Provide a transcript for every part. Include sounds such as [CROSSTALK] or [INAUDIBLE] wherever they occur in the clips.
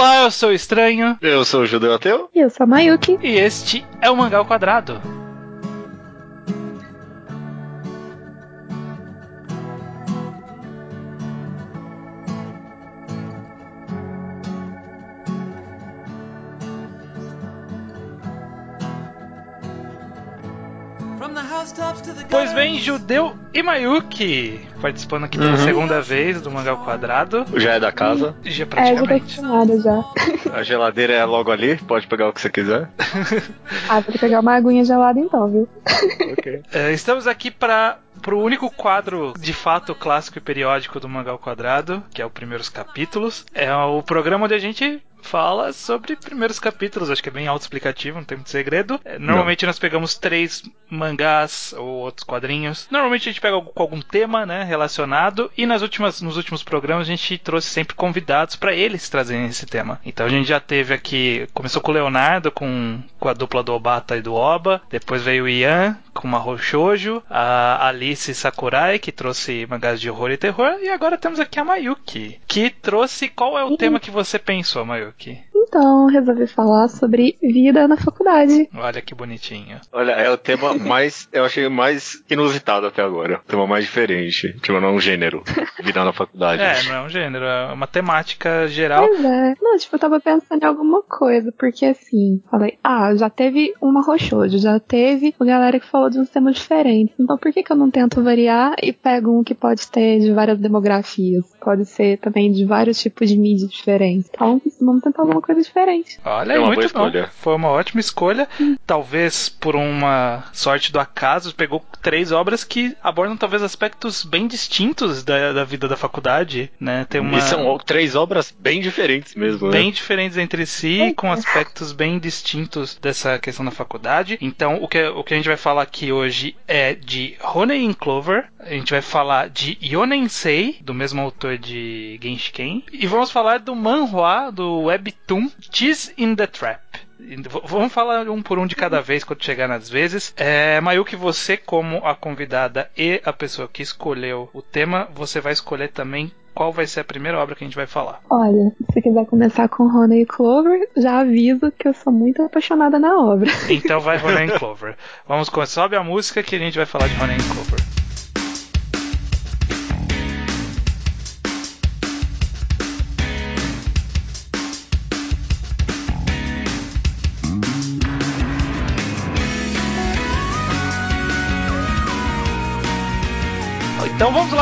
Olá, eu sou o Estranho. Eu sou o Judeu Ateu. E eu sou a Mayuki. E este é o Mangá ao Quadrado. Pois bem, Judeu e Mayuki participando aqui pela Uhum. segunda vez do Mangá ao Quadrado. Já é da casa. Já É, já tô praticamente. acostumada já. [LAUGHS] A geladeira é logo ali, pode pegar o que você quiser. Ah, vou pegar uma aguinha gelada então, viu? ok. [LAUGHS] É, estamos aqui para pro único quadro de fato clássico e periódico do Mangá ao Quadrado, que é o Primeiros Capítulos. É o programa onde a gente fala sobre primeiros capítulos, acho que é bem autoexplicativo, não tem muito segredo. É, normalmente nós pegamos três mangás ou outros quadrinhos. Normalmente a gente pega com algum tema, né, relacionado, e nas últimas, nos últimos programas a gente trouxe sempre convidados para eles trazerem esse tema. Então a gente já teve aqui, começou com o Leonardo, com, com a dupla do Obata e do Oba, depois veio o Ian com Mahou Shoujo, a Alice Sakurai, que trouxe mangás de horror e terror, e agora temos aqui a Mayuki, que trouxe qual é o Uhum. tema que você pensou, Mayuki? Então, resolvi falar sobre vida na faculdade. Olha que bonitinho. Olha, é o tema [LAUGHS] mais. Eu achei mais inusitado até agora. O tema mais diferente. Tipo, não é um gênero. Vida na faculdade. [LAUGHS] É, não é um gênero, é uma temática geral. Pois é. Não, tipo, eu tava pensando em alguma coisa, porque assim, falei, ah, já teve uma roxojo, já teve uma galera que falou de uns temas diferentes. Então por que que eu não tento variar e pego um que pode ter de várias demografias? Pode ser também de vários tipos de mídia diferentes. Então, vamos tentar alguma coisa diferente. Olha, É uma muito boa bom. escolha. Foi uma ótima escolha. Talvez por uma sorte do acaso, pegou três obras que abordam talvez aspectos bem distintos da, da vida da faculdade, né? Tem uma E são três obras bem diferentes mesmo, né? bem diferentes entre si, com aspectos bem distintos dessa questão da faculdade. Então, o que, o que a gente vai falar aqui hoje é de Honey in Clover, a gente vai falar de Yonensei, do mesmo autor de Genshiken, e vamos falar do manhwa, do webtoon Cheese in the Trap. E Vamos falar um por um de cada vez quando chegar nas vezes. É, Mayuki, você, como a convidada e a pessoa que escolheu o tema, você vai escolher também qual vai ser a primeira obra que a gente vai falar. Olha, se você quiser começar com Honey Clover, já aviso que eu sou muito apaixonada na obra. Então vai Honey and [LAUGHS] Clover. Vamos sobe a música que a gente vai falar de Honey and Clover.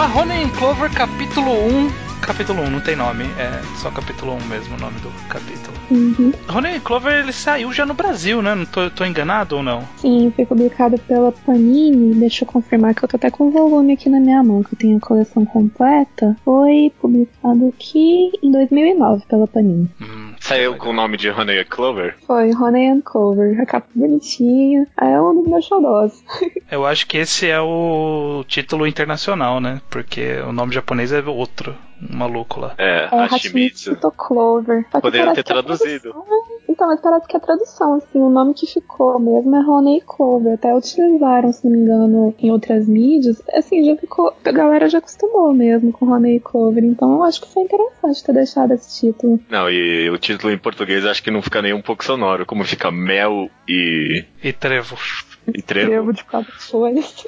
Honey and Clover capítulo 1. Capítulo 1, não tem nome, é só capítulo 1 mesmo o nome do capítulo. Uhum. And Clover ele saiu já no Brasil, né? Não tô, tô enganado ou não? Sim, foi publicado pela Panini. Deixa eu confirmar que eu tô até com o volume aqui na minha mão, que eu tenho a coleção completa. Foi publicado aqui em 2009 pela Panini. Hum, Saiu com o nome de Honey Clover. Foi Honey and Clover, a capa bonitinha. Aí é um dos meus xodós. [LAUGHS] Eu acho que esse é o título internacional, né? Porque o nome japonês é outro. Um maluco lá. É, É Hashimitsu. Hashimoto Clover. Só parece ter que a traduzido. tradução- Então, mas parece que a tradução, assim, o nome que ficou mesmo é Honey Clover. Até utilizaram, se não me engano, em outras mídias. Assim, já ficou. A galera já acostumou mesmo com Honey Clover. Então eu acho que foi interessante ter deixado esse título. Não, e o título em português acho que não fica nem um pouco sonoro. Como fica mel e, E Trevo. E trevo. Trevo de quatro folhas.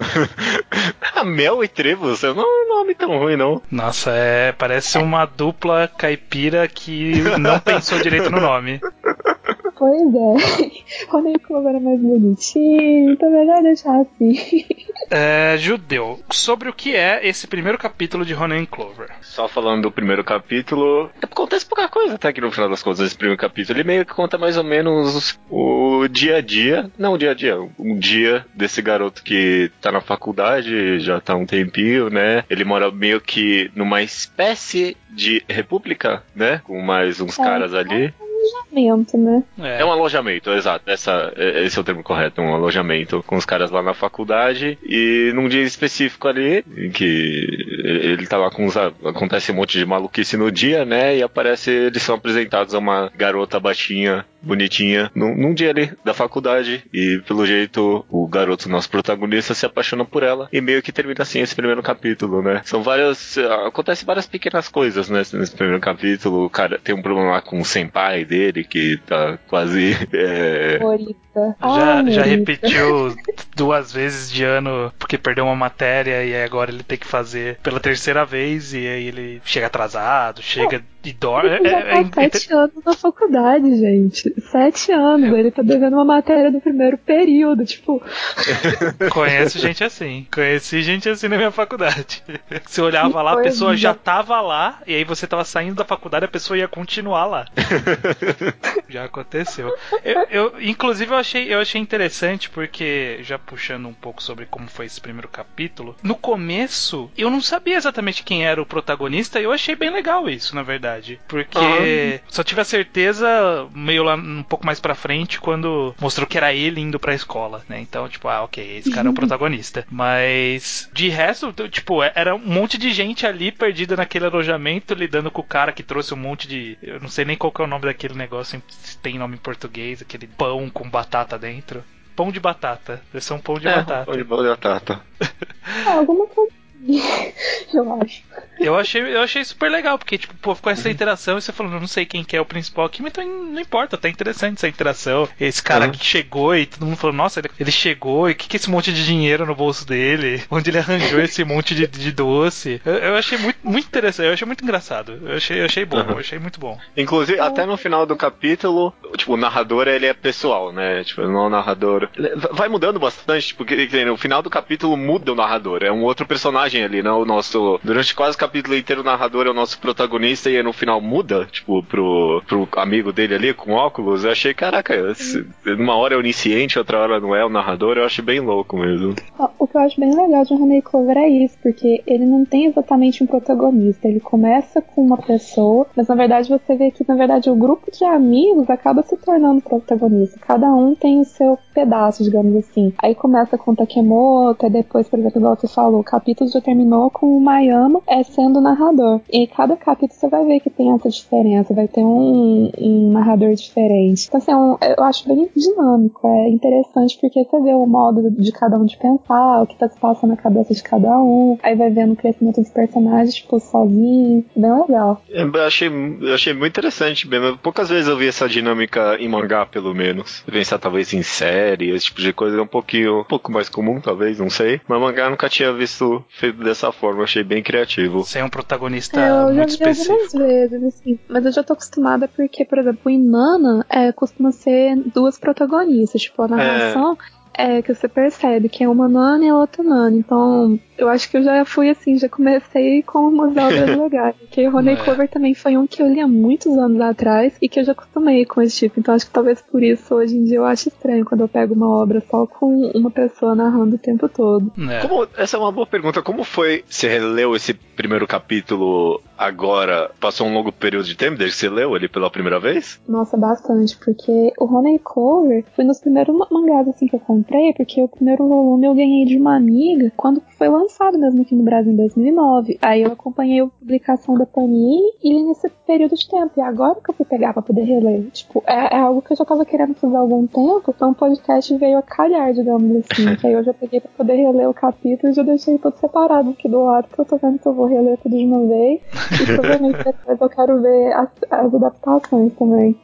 [LAUGHS] ah, mel e trevo, não é um nome tão ruim, não. Nossa, é. Parece uma dupla caipira que não pensou direito no nome. [LAUGHS] Pois é. Honey Clover é mais bonitinho. Então é melhor deixar assim. [LAUGHS] É, judeu, sobre o que é esse primeiro capítulo de Honey and Clover? Só falando do primeiro capítulo, acontece pouca coisa até que no final das contas esse primeiro capítulo. Ele meio que conta mais ou menos o dia a dia, não o dia a dia, um dia desse garoto que tá na faculdade, já tá há um tempinho, né? Ele mora meio que numa espécie de república, né? Com mais uns É. caras ali. Alojamento, né? É. é um alojamento, exato. Essa, é, esse é o termo correto, um alojamento com os caras lá na faculdade e num dia específico ali, em que ele tá lá com os. acontece um monte de maluquice no dia, né? E aparece, eles são apresentados a uma garota baixinha bonitinha num, num, dia ali da faculdade e pelo jeito o garoto nosso protagonista se apaixona por ela e meio que termina assim esse primeiro capítulo, né? São várias acontece várias pequenas coisas né, nesse primeiro capítulo. O cara tem um problema lá com o senpai dele que tá quase é... já, já repetiu [LAUGHS] duas vezes de ano porque perdeu uma matéria e agora ele tem que fazer pela terceira vez e aí ele chega atrasado, chega e dorme. Ele já é, tá é, sete é... anos na faculdade, gente. Sete anos. É. Ele tá devendo uma matéria do primeiro período, tipo. [LAUGHS] Conheço gente assim. Conheci gente assim na minha faculdade. [LAUGHS] Você olhava que lá, a pessoa já tava lá, e aí você tava saindo da faculdade, a pessoa ia continuar lá. [LAUGHS] já aconteceu. Eu, eu, inclusive, eu achei, eu achei interessante, porque, já puxando um pouco sobre como foi esse primeiro capítulo, no começo, eu não sabia exatamente quem era o protagonista, e eu achei bem legal isso, na verdade verdade. Porque uhum. só tive a certeza meio lá um pouco mais pra frente quando mostrou que era ele indo pra escola, né? Então, tipo, ah, ok, esse cara é o [LAUGHS] protagonista. Mas de resto, tipo, era um monte de gente ali perdida naquele alojamento lidando com o cara que trouxe um monte de. Eu não sei nem qual é o nome daquele negócio, se tem nome em português, aquele pão com batata dentro pão de batata. Deve ser um pão de é, batata. Pão de batata. Ah, alguma coisa [LAUGHS] eu acho. Eu achei, eu achei super legal, porque, tipo, pô, ficou essa interação e você falou, não sei quem que é o principal aqui, mas então não importa, tá interessante essa interação. Esse cara uhum. que chegou e todo mundo falou, nossa, ele, ele chegou e o que, que é esse monte de dinheiro no bolso dele? [LAUGHS] Onde ele arranjou esse monte de, de doce? Eu, eu, achei muito, muito interessante, eu achei muito engraçado. Eu achei, eu achei bom, uhum. eu achei muito bom. Inclusive, até no final do capítulo, tipo, o narrador ele é pessoal, né? Tipo, não é o narrador. Vai mudando bastante, porque no final do capítulo muda o narrador, é um outro personagem ali, né? O nosso. Durante quase o capítulo inteiro, o narrador é o nosso protagonista e no final muda, tipo, pro, pro amigo dele ali com óculos. Eu achei, caraca, numa hora é onisciente, outra hora não é o narrador, eu acho bem louco mesmo. O que eu acho bem legal de Honey Clover é isso, porque ele não tem exatamente um protagonista. Ele começa com uma pessoa, mas na verdade você vê que, na verdade, o grupo de amigos acaba se tornando protagonista. Cada um tem o seu pedaço, digamos assim. Aí começa com Takemoto, e depois, por exemplo, igual você falou, o capítulo já terminou com o Mayama é, sendo narrador. E cada capítulo você vai ver que tem essa diferença, vai ter um, um narrador diferente. Então, assim, é um, eu acho bem dinâmico, é interessante porque você vê o modo de cada um de pensar, o que tá se passando na cabeça de cada um, aí vai vendo o crescimento dos personagens, tipo, sozinho, bem legal. Eu achei, eu achei muito interessante, bem, poucas vezes eu vi essa dinâmica em mangá, pelo menos. Pensar talvez em série, esse tipo de coisa é um pouquinho, um pouco mais comum, talvez, não sei. Mas mangá nunca tinha visto feito dessa forma, achei bem criativo. Sem um protagonista é, eu muito já vi específico. algumas vezes, assim. Mas eu já tô acostumada porque, por exemplo, o Inana é, costuma ser duas protagonistas. Tipo, a narração. É que você percebe que é uma Nana e a outra Nana. Então, eu acho que eu já fui assim, já comecei com umas obras [LAUGHS] legais. Que Roney é. Clover também foi um que eu li há muitos anos atrás e que eu já acostumei com esse tipo. Então, acho que talvez por isso hoje em dia eu acho estranho quando eu pego uma obra só com uma pessoa narrando o tempo todo. É. Como, essa é uma boa pergunta. Como foi você releu esse primeiro capítulo agora? Passou um longo período de tempo desde que você leu ele pela primeira vez? Nossa, bastante, porque o Roney Clover foi nos primeiros mangás assim que eu comprei comprei porque o primeiro volume eu ganhei de uma amiga quando foi lançado mesmo aqui no Brasil em 2009. Aí eu acompanhei a publicação da Panini e nesse período de tempo. E agora que eu fui pegar pra poder reler. Tipo, é, é algo que eu já tava querendo fazer há algum tempo. Então o podcast veio a calhar, digamos assim. [LAUGHS] que aí eu já peguei pra poder reler o capítulo e já deixei tudo separado aqui do lado, que eu tô vendo que eu vou reler tudo de uma vez. E provavelmente depois eu quero ver as, as adaptações também.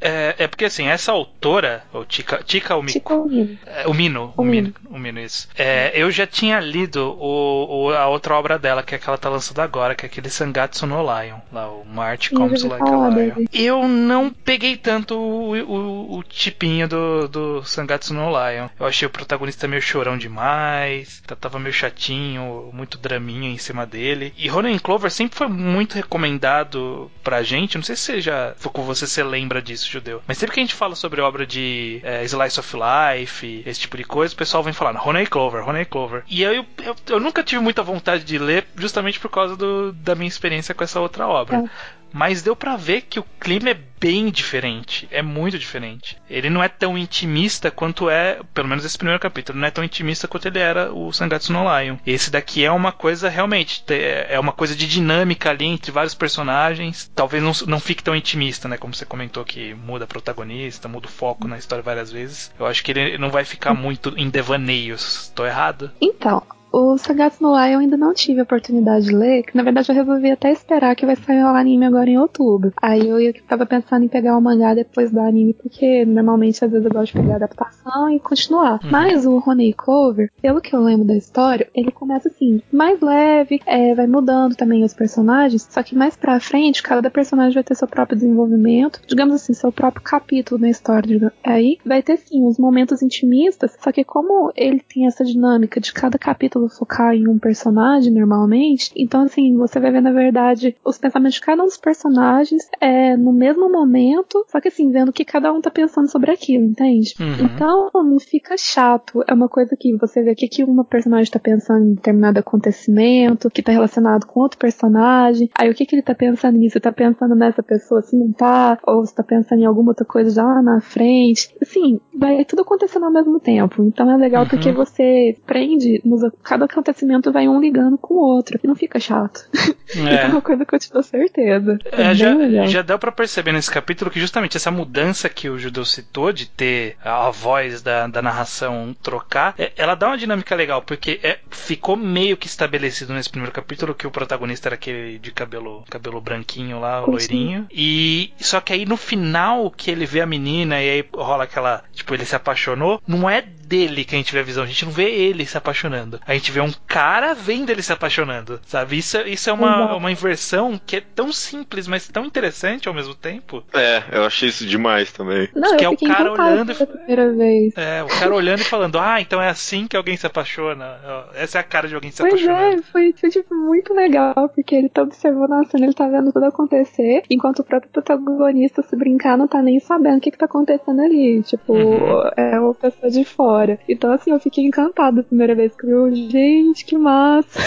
É, é porque assim, essa autora, o Tika, Tika Umiko, é, o Mino, o, o Mino, o Mino, isso. É, eu já tinha lido o, o, a outra obra dela, que é que ela tá lançando agora, que é aquele Sangatsu no Lion, lá, o March Comes Like a Lion. Eu não peguei tanto o, o, tipinho do, do Sangatsu no Lion. Eu achei o protagonista meio chorão demais, tava meio chatinho, muito draminha em cima dele. E Ronan Clover sempre foi muito recomendado pra gente, não sei se você já, com você, você lembra disso, Judeu, mas sempre que a gente fala sobre obra de é, Slice of Life, esse tipo de coisa, o pessoal vem falando Honey Clover, Honey Clover. E eu, eu, eu nunca tive muita vontade de ler, justamente por causa do, da minha experiência com essa outra obra. É. mas deu para ver que o clima é bem diferente. É muito diferente. Ele não é tão intimista quanto é, pelo menos esse primeiro capítulo, não é tão intimista quanto ele era o Sangatsu no Lion. Esse daqui é uma coisa realmente, é uma coisa de dinâmica ali entre vários personagens. Talvez não, não fique tão intimista, né? Como você comentou que muda protagonista, muda o foco na história várias vezes. Eu acho que ele não vai ficar muito em devaneios. Tô errado? Então, o Sagatsu no Lion eu ainda não tive a oportunidade de ler, que na verdade eu resolvi até esperar que vai sair o anime agora em outubro. Aí eu, eu tava pensando em pegar o mangá depois do anime, porque normalmente às vezes eu gosto de pegar a adaptação e continuar. Uhum. Mas o Honey Cover, pelo que eu lembro da história, ele começa assim, mais leve, é, vai mudando também os personagens, só que mais pra frente, cada personagem vai ter seu próprio desenvolvimento, digamos assim, seu próprio capítulo na história. Aí vai ter sim os momentos intimistas, só que como ele tem essa dinâmica de cada capítulo capítulo focar em um personagem normalmente. Então, assim, você vai ver, na verdade, os pensamentos de cada um dos personagens é, no mesmo momento, só que assim, vendo o que cada um tá pensando sobre aquilo, entende? Uhum. Então, não fica chato. É uma coisa que você vê o que, que uma personagem tá pensando em determinado acontecimento, que tá relacionado com outro personagem. Aí o que, que ele tá pensando nisso? Você tá pensando nessa pessoa se não tá? Ou você tá pensando em alguma outra coisa já lá na frente? Assim, vai tudo acontecendo ao mesmo tempo. Então é legal uhum. porque você prende nos cada acontecimento vai um ligando com o outro. E não fica chato. [LAUGHS] É, é uma coisa que eu te dou certeza. É, é já, já deu para perceber nesse capítulo que justamente essa mudança que o Judeu citou de ter a voz da, da narração trocar, é, ela dá uma dinâmica legal, porque é, ficou meio que estabelecido nesse primeiro capítulo que o protagonista era aquele de cabelo, cabelo branquinho lá, o loirinho. E só que aí no final que ele vê a menina e aí rola aquela, tipo, ele se apaixonou, não é dele que a gente vê a visão, a gente não vê ele se apaixonando. A gente vê um cara vendo ele se apaixonando, sabe? Isso, isso é uma, uma inversão que é tão simples, mas tão interessante ao mesmo tempo. É, eu achei isso demais também. Não, que é o cara olhando e primeira vez. É, o cara olhando e falando: "Ah, então é assim que alguém se apaixona". Essa é a cara de alguém se pois apaixonando. É, foi, foi tipo muito legal, porque ele tá observando a cena, ele tá vendo tudo acontecer, enquanto o próprio protagonista se brincar não tá nem sabendo o que que tá acontecendo ali, tipo, uhum. é uma pessoa de fora. Então, assim, eu fiquei encantada a primeira vez que eu, gente, que massa.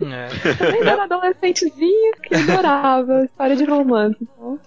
É. Eu [LAUGHS] ainda era adolescentezinha que adorava história de romance. Então.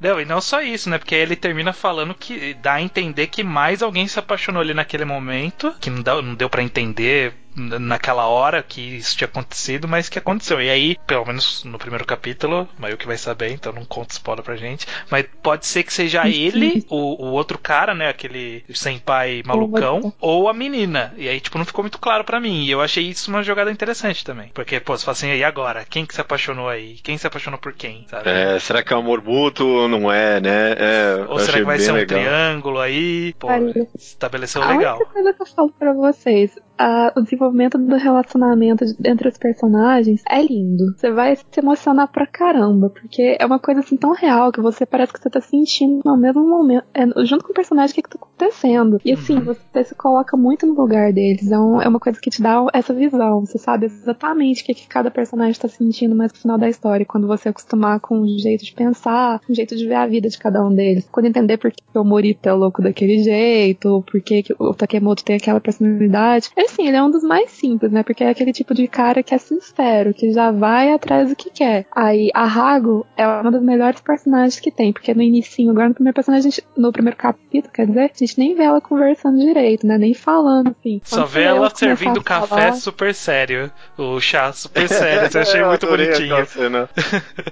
Não, e não só isso, né? Porque aí ele termina falando que dá a entender que mais alguém se apaixonou ali naquele momento, que não deu, não deu para entender naquela hora que isso tinha acontecido, mas que aconteceu. E aí, pelo menos no primeiro capítulo, mas eu que vai saber, então não conta spoiler pra gente. Mas pode ser que seja ele, o, o outro cara, né? Aquele senpai malucão, ou a menina. E aí, tipo, não ficou muito claro para mim. E eu achei isso uma jogada interessante também. Porque, pô, você fala assim, e agora? Quem que se apaixonou aí? Quem se apaixonou por quem? Sabe? É, será que é amor mútuo? Não é, né? É, ou será que vai ser um legal. triângulo aí? Pô, estabeleceu a legal. A única coisa que eu falo pra vocês, a, o desenvolvimento do relacionamento entre os personagens é lindo. Você vai se emocionar pra caramba, porque é uma coisa assim tão real que você parece que você tá sentindo no mesmo momento, é, junto com o personagem, o que, que tá acontecendo. E assim, uhum. você se coloca muito no lugar deles. É, um, é uma coisa que te dá essa visão. Você sabe exatamente o que, que cada personagem tá sentindo mais no final da história, quando você acostumar com o jeito de pensar, com o jeito de ver a vida de cada um deles. Quando entender por que o Morita é louco daquele jeito, por que o Takemoto tem aquela personalidade. É assim, ele é um dos mais simples, né? Porque é aquele tipo de cara que é sincero, que já vai atrás do que quer. Aí a Hago é uma das melhores personagens que tem, porque no início, agora no primeiro personagem, no primeiro capítulo, quer dizer, a gente nem vê ela conversando direito, né? Nem falando, assim. Só vê ela servindo café falar... super sério. O chá super [LAUGHS] sério. Você achei muito bonitinho.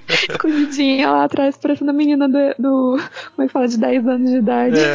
Escondidinha [LAUGHS] lá atrás, parecendo a menina do, do. Como é que fala? De 10 anos de idade. É.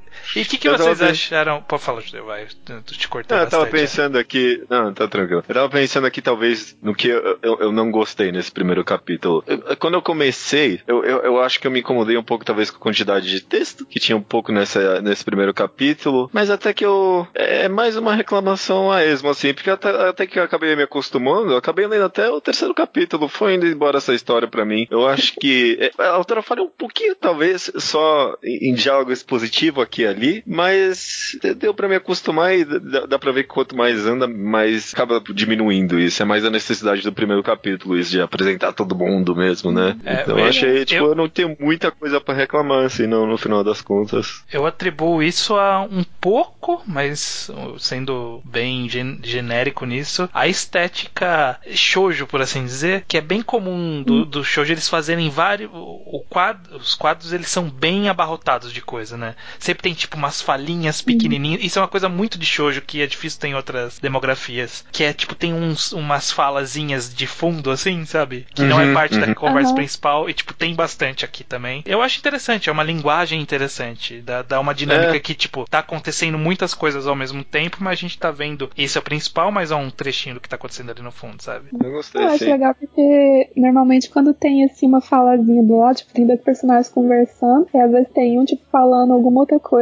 [LAUGHS] E o que, que vocês acharam? Pode falar, vai, te cortei. Não, eu tava pensando aqui. Não, tá tranquilo. Eu tava pensando aqui, talvez, no que eu, eu, eu não gostei nesse primeiro capítulo. Eu, quando eu comecei, eu, eu, eu, acho que eu me incomodei um pouco, talvez, com a quantidade de texto que tinha um pouco nessa, nesse primeiro capítulo. Mas até que eu. É mais uma reclamação a esmo, assim, porque até, até que eu acabei me acostumando, eu acabei lendo até o terceiro capítulo. Foi indo embora essa história para mim. Eu acho que. É, a autora falha um pouquinho, talvez, só em, em diálogo expositivo aqui aqui e ali, mas deu para me acostumar e dá, dá pra ver que quanto mais anda, mais acaba diminuindo isso. É mais a necessidade do primeiro capítulo, isso de apresentar todo mundo mesmo, né? É, então eu achei, tipo, eu... eu não tenho muita coisa para reclamar, assim, não, no final das contas. Eu atribuo isso a um pouco, mas sendo bem gen genérico nisso, a estética shoujo, por assim dizer, que é bem comum do, do shoujo eles fazerem vários. O quadro, os quadros eles são bem abarrotados de coisa, né? Sempre tem tipo umas falinhas pequenininhas. Isso é uma coisa muito de shoujo que é difícil ter em outras demografias. Que é tipo, tem uns, umas falazinhas de fundo, assim, sabe? Que uhum, não é uhum, parte uhum. da conversa uhum. principal e, tipo, tem bastante aqui também. Eu acho interessante, é uma linguagem interessante. Dá, dá uma dinâmica é. que, tipo, tá acontecendo muitas coisas ao mesmo tempo, mas a gente tá vendo esse é o principal, mas é um trechinho do que tá acontecendo ali no fundo, sabe? Eu gostei. Eu acho legal porque normalmente quando tem assim uma falazinha do lado, tipo, tem dois personagens conversando, e às vezes tem um, tipo, falando alguma outra coisa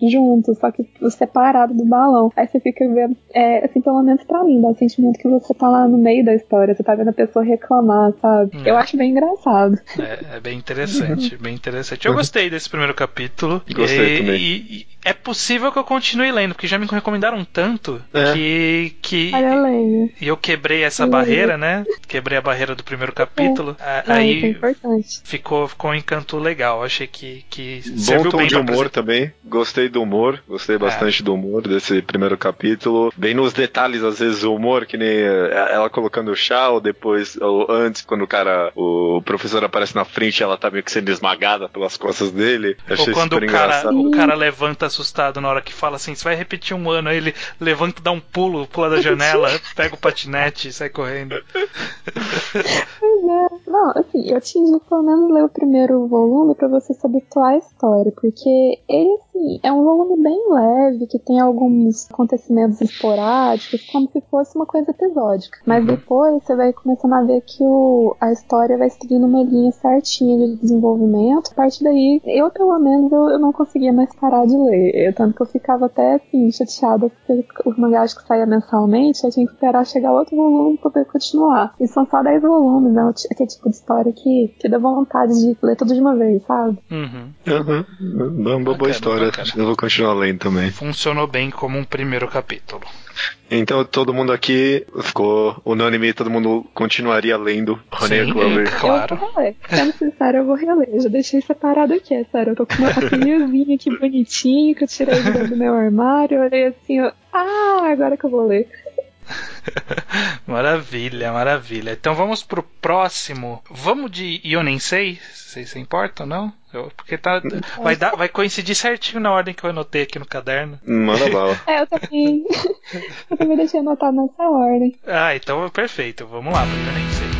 junto, só que separado do balão. Aí você fica vendo, é, assim, pelo menos pra mim, dá o sentimento que você tá lá no meio da história, você tá vendo a pessoa reclamar, sabe? É. Eu acho bem engraçado. É, é bem interessante, [LAUGHS] bem interessante. Eu gostei desse primeiro capítulo. Gostei e, também. E, e, é possível que eu continue lendo, porque já me recomendaram tanto é. que. que e eu quebrei essa barreira, né? Quebrei a barreira do primeiro capítulo. É. Aí é ficou, ficou um encanto legal. Achei que, que Bom tom de humor também. Gostei do humor. Gostei é. bastante do humor desse primeiro capítulo. Bem nos detalhes, às vezes, o humor, que nem é, ela colocando o chá, ou depois, ou antes, quando o cara, o professor aparece na frente, ela tá meio que sendo esmagada pelas costas dele. Achei ou quando o cara, o cara levanta assustado na hora que fala assim, você vai repetir um ano, aí ele levanta, dá um pulo, pula da janela, [LAUGHS] pega o patinete e sai correndo. Pois é. Não, assim, eu te indico pelo menos ler o primeiro volume para você se habituar à história, porque ele, assim, é um volume bem leve, que tem alguns acontecimentos esporádicos, como se fosse uma coisa episódica. Mas uhum. depois você vai começando a ver que o, a história vai seguindo uma linha certinha de desenvolvimento. A partir daí, eu pelo menos, eu, eu não conseguia mais parar de ler. Eu, tanto que eu ficava até assim, chateada, porque os mangás que saía mensalmente, eu tinha que esperar chegar outro volume pra poder continuar. E são só 10 volumes, né? Aquele tipo de história que, que dá vontade de ler tudo de uma vez, sabe? Uhum. Uhum. Uma boa história. Bacana. Eu vou continuar lendo também. Funcionou bem como um primeiro capítulo. Então todo mundo aqui ficou unânime, todo mundo continuaria lendo Honey Clover. Claro. Eu vou reler. Sendo sincero, eu vou reler. Eu já deixei separado aqui, é sério. Eu tô com uma papelzinho aqui bonitinho que eu tirei do meu armário. Eu olhei assim, ó, ah, agora que eu vou ler. [LAUGHS] maravilha, maravilha. Então vamos pro próximo. Vamos de Ionensei? Vocês se importam, não? Eu, porque tá, vai, dar, vai coincidir certinho na ordem que eu anotei aqui no caderno. Manda bala. [LAUGHS] é, eu também. [LAUGHS] eu também deixei anotado nessa ordem. Ah, então perfeito. Vamos lá, pro Ionensei.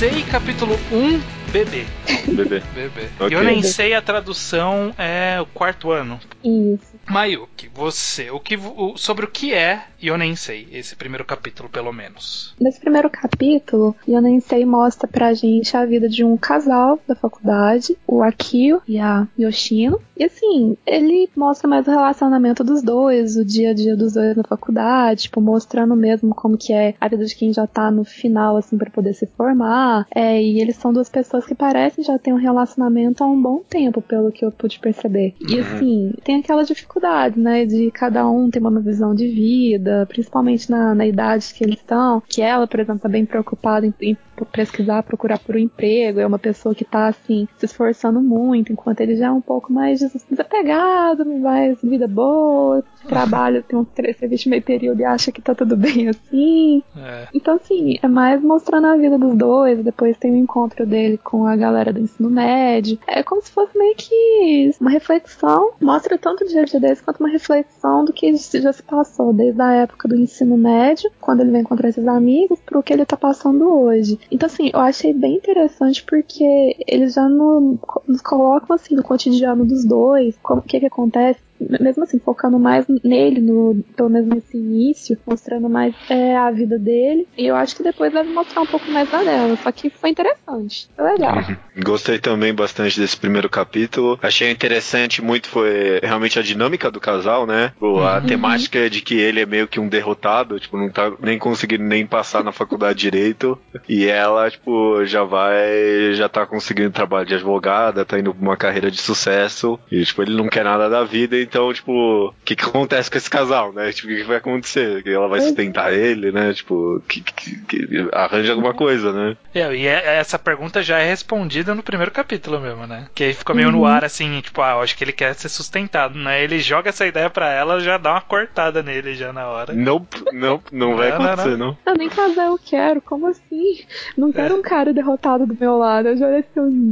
Yonensei capítulo 1 Bebê. Bebê. [LAUGHS] Bebê. Okay. Eu nem sei a tradução é o quarto ano. Isso. Mayuki, você, o que, o, sobre o que é Yonensei, esse primeiro capítulo, pelo menos? Nesse primeiro capítulo, Yonensei mostra pra gente a vida de um casal da faculdade, o Akio e a Yoshino. E assim, ele mostra mais o relacionamento dos dois, o dia a dia dos dois na faculdade, tipo, mostrando mesmo como que é a vida de quem já tá no final, assim, para poder se formar. É, e eles são duas pessoas que parecem já ter um relacionamento há um bom tempo, pelo que eu pude perceber. E uhum. assim, tem aquela dificuldade, né, de cada um ter uma visão de vida, principalmente na, na idade que eles estão, que ela, por exemplo, tá bem preocupada em, em pesquisar, procurar por um emprego, é uma pessoa que tá assim, se esforçando muito, enquanto ele já é um pouco mais desapegado, mais vida boa, [LAUGHS] trabalha, tem um serviço meio período e acha que tá tudo bem assim. É. Então, assim, é mais mostrando a vida dos dois, depois tem o encontro dele com a galera do ensino médio. É como se fosse meio que uma reflexão, mostra tanto o dia a dia deles quanto uma reflexão do que já se passou desde a época do ensino médio, quando ele vai encontrar esses amigos, pro que ele tá passando hoje. Então, assim, eu achei bem interessante porque eles já no, nos colocam, assim, no cotidiano dos dois, como o que que acontece mesmo assim, focando mais nele, no, pelo menos nesse início, mostrando mais é, a vida dele. E eu acho que depois deve mostrar um pouco mais da dela. Só que foi interessante. Foi legal. Uhum. Gostei também bastante desse primeiro capítulo. Achei interessante muito foi realmente a dinâmica do casal, né? A uhum. temática de que ele é meio que um derrotado, tipo, não tá nem conseguindo nem passar na faculdade direito. E ela, tipo, já vai, já tá conseguindo trabalho de advogada, tá indo pra uma carreira de sucesso. E, tipo, ele não quer nada da vida, então, tipo, o que que acontece com esse casal, né? Tipo, o que, que vai acontecer? Que ela vai sustentar ele, né? Tipo, que, que, que arranja alguma coisa, né? É, e é, essa pergunta já é respondida no primeiro capítulo mesmo, né? Que aí ficou meio uhum. no ar, assim, tipo, ah, eu acho que ele quer ser sustentado, né? Ele joga essa ideia pra ela, já dá uma cortada nele já na hora. Não, não, não vai [LAUGHS] acontecer, não. Não, nem casar eu quero, como assim? Não quero é. um cara derrotado do meu lado, eu já olhei assim,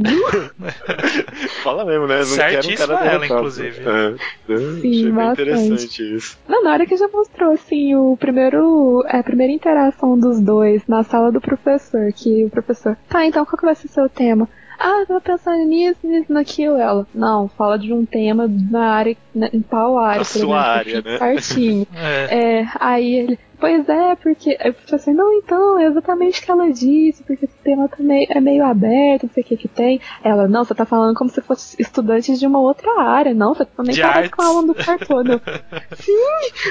[LAUGHS] Fala mesmo, né? Não quero um cara derrotado. ela, inclusive. É. Sim, bastante. interessante isso. Não, na hora que já mostrou, assim, o primeiro, é, a primeira interação dos dois na sala do professor, que o professor, tá, então qual que vai ser o seu tema? Ah, tava pensando nisso, nisso, naquilo. Ela, não, fala de um tema na área, em tal área. A sua exemplo, área, né? Certinho. [LAUGHS] é. é. Aí ele, Pois é, porque eu falei assim, não, então, é exatamente o que ela disse, porque esse tema também é meio aberto, não sei o que que tem. Ela, não, você tá falando como se fosse estudante de uma outra área, não, você também de tá com a aula do. Sim!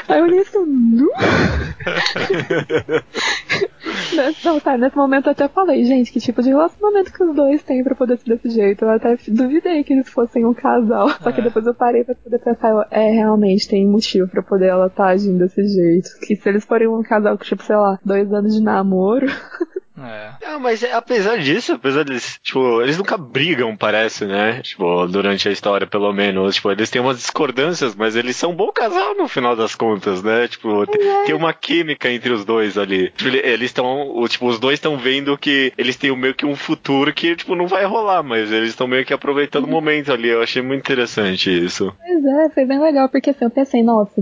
Aí eu olhei assim, não! [LAUGHS] não, tá, nesse momento eu até falei, gente, que tipo de relacionamento que os dois têm pra poder ser desse jeito. Eu até duvidei que eles fossem um casal. Só que é. depois eu parei pra poder pensar, é, realmente tem motivo pra poder ela estar tá agindo desse jeito. Que se eles forem um casal com, tipo, sei lá, dois anos de namoro. [LAUGHS] É. Não, mas é, apesar disso, apesar deles, tipo, eles nunca brigam, parece, né? Tipo, durante a história, pelo menos. Tipo, eles têm umas discordâncias, mas eles são um bom casal no final das contas, né? Tipo, é. tem uma química entre os dois ali. Tipo, eles estão, tipo, os dois estão vendo que eles têm meio que um futuro que, tipo, não vai rolar, mas eles estão meio que aproveitando o momento ali. Eu achei muito interessante isso. Pois é, foi bem legal, porque assim, eu pensei, nossa,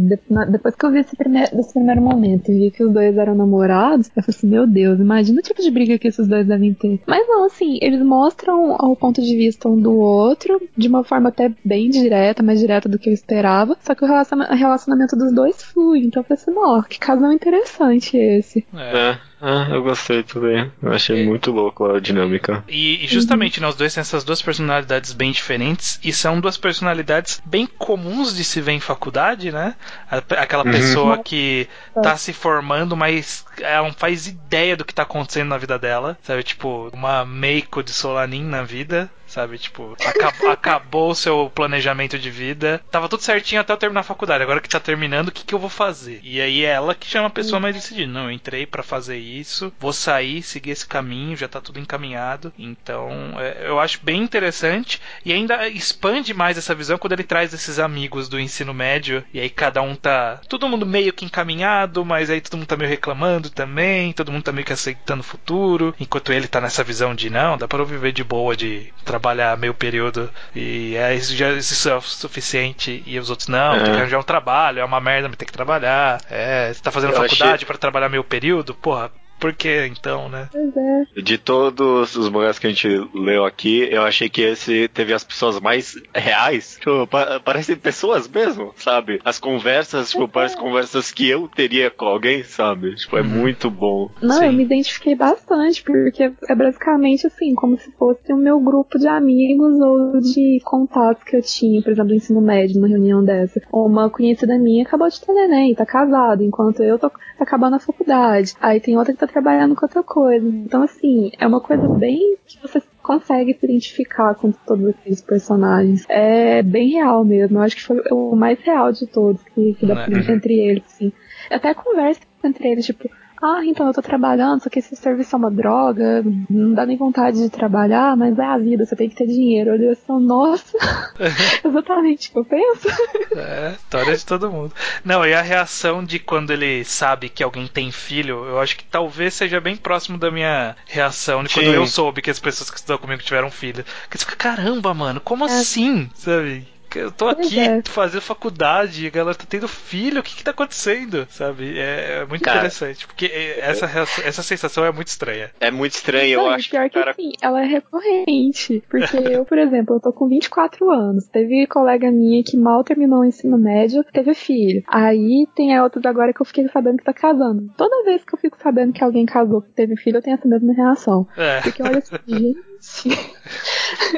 depois que eu vi esse primeiro, esse primeiro momento e vi que os dois eram namorados, eu falei assim, meu Deus, imagina o tipo de briga que esses dois devem ter. Mas não, assim, eles mostram o ponto de vista um do outro de uma forma até bem direta, mais direta do que eu esperava. Só que o relacionamento dos dois flui. Então eu falei assim, ó, que casal interessante esse. É. é. Ah, eu gostei também. Eu achei é. muito louco a dinâmica. E, e justamente uhum. nós dois têm essas duas personalidades bem diferentes e são duas personalidades bem comuns de se ver em faculdade, né? Aquela uhum. pessoa que tá se formando, mas ela não faz ideia do que tá acontecendo na vida dela, sabe? Tipo, uma Meiko de Solanin na vida, sabe? Tipo, acabou, [LAUGHS] acabou o seu planejamento de vida. Tava tudo certinho até eu terminar a faculdade. Agora que tá terminando, o que, que eu vou fazer? E aí é ela que chama a pessoa mais decidida. Não, eu entrei para fazer isso, vou sair, seguir esse caminho, já tá tudo encaminhado. Então, é, eu acho bem interessante e ainda expande mais essa visão quando ele traz esses amigos do ensino médio e aí cada um tá todo mundo meio que encaminhado, mas aí todo mundo tá meio reclamando também, todo mundo tá meio que aceitando o futuro, enquanto ele tá nessa visão de não, dá para eu viver de boa de trabalho trabalhar meio período e é, isso já isso é o suficiente e os outros não, é. tem que arranjar um trabalho, é uma merda, mas tem que trabalhar. É, você tá fazendo Eu faculdade achei... para trabalhar meio período, porra, por que então, né? É. De todos os mangás que a gente leu aqui, eu achei que esse teve as pessoas mais reais. Tipo, pa parecem pessoas mesmo, sabe? As conversas, tipo, parecem conversas que eu teria com alguém, sabe? Tipo, é uhum. muito bom. Não, Sim. eu me identifiquei bastante, porque é basicamente assim, como se fosse o meu grupo de amigos ou de contatos que eu tinha, por exemplo, no ensino médio, numa reunião dessa. Uma conhecida minha acabou de ter neném, tá casado, enquanto eu tô acabando a faculdade. Aí tem outra que tá trabalhando com outra coisa. Então, assim, é uma coisa bem que você consegue se identificar com todos aqueles personagens. É bem real mesmo. Eu acho que foi o mais real de todos que, que dá pra uhum. entre eles, assim. Até conversa entre eles, tipo, ah, então eu tô trabalhando, só que esse serviço é uma droga, não dá nem vontade de trabalhar, mas é a vida, você tem que ter dinheiro. Eu assim, nossa, [LAUGHS] exatamente o que eu penso. É, história de todo mundo. Não, e a reação de quando ele sabe que alguém tem filho, eu acho que talvez seja bem próximo da minha reação de quando Sim. eu soube que as pessoas que estudam comigo tiveram filho. Que você fica, caramba, mano, como é. assim? Sabe? Eu tô aqui é. fazendo faculdade, a galera tá tendo filho, o que que tá acontecendo? Sabe? É, é muito cara, interessante, porque essa, essa sensação é muito estranha. É muito estranha, eu acho. Pior que, cara... sim, ela é recorrente. Porque eu, por exemplo, eu tô com 24 anos. Teve colega minha que mal terminou o ensino médio, teve filho. Aí tem outros agora que eu fiquei sabendo que tá casando. Toda vez que eu fico sabendo que alguém casou, que teve filho, eu tenho essa mesma reação. É. Porque olha assim, gente. [LAUGHS]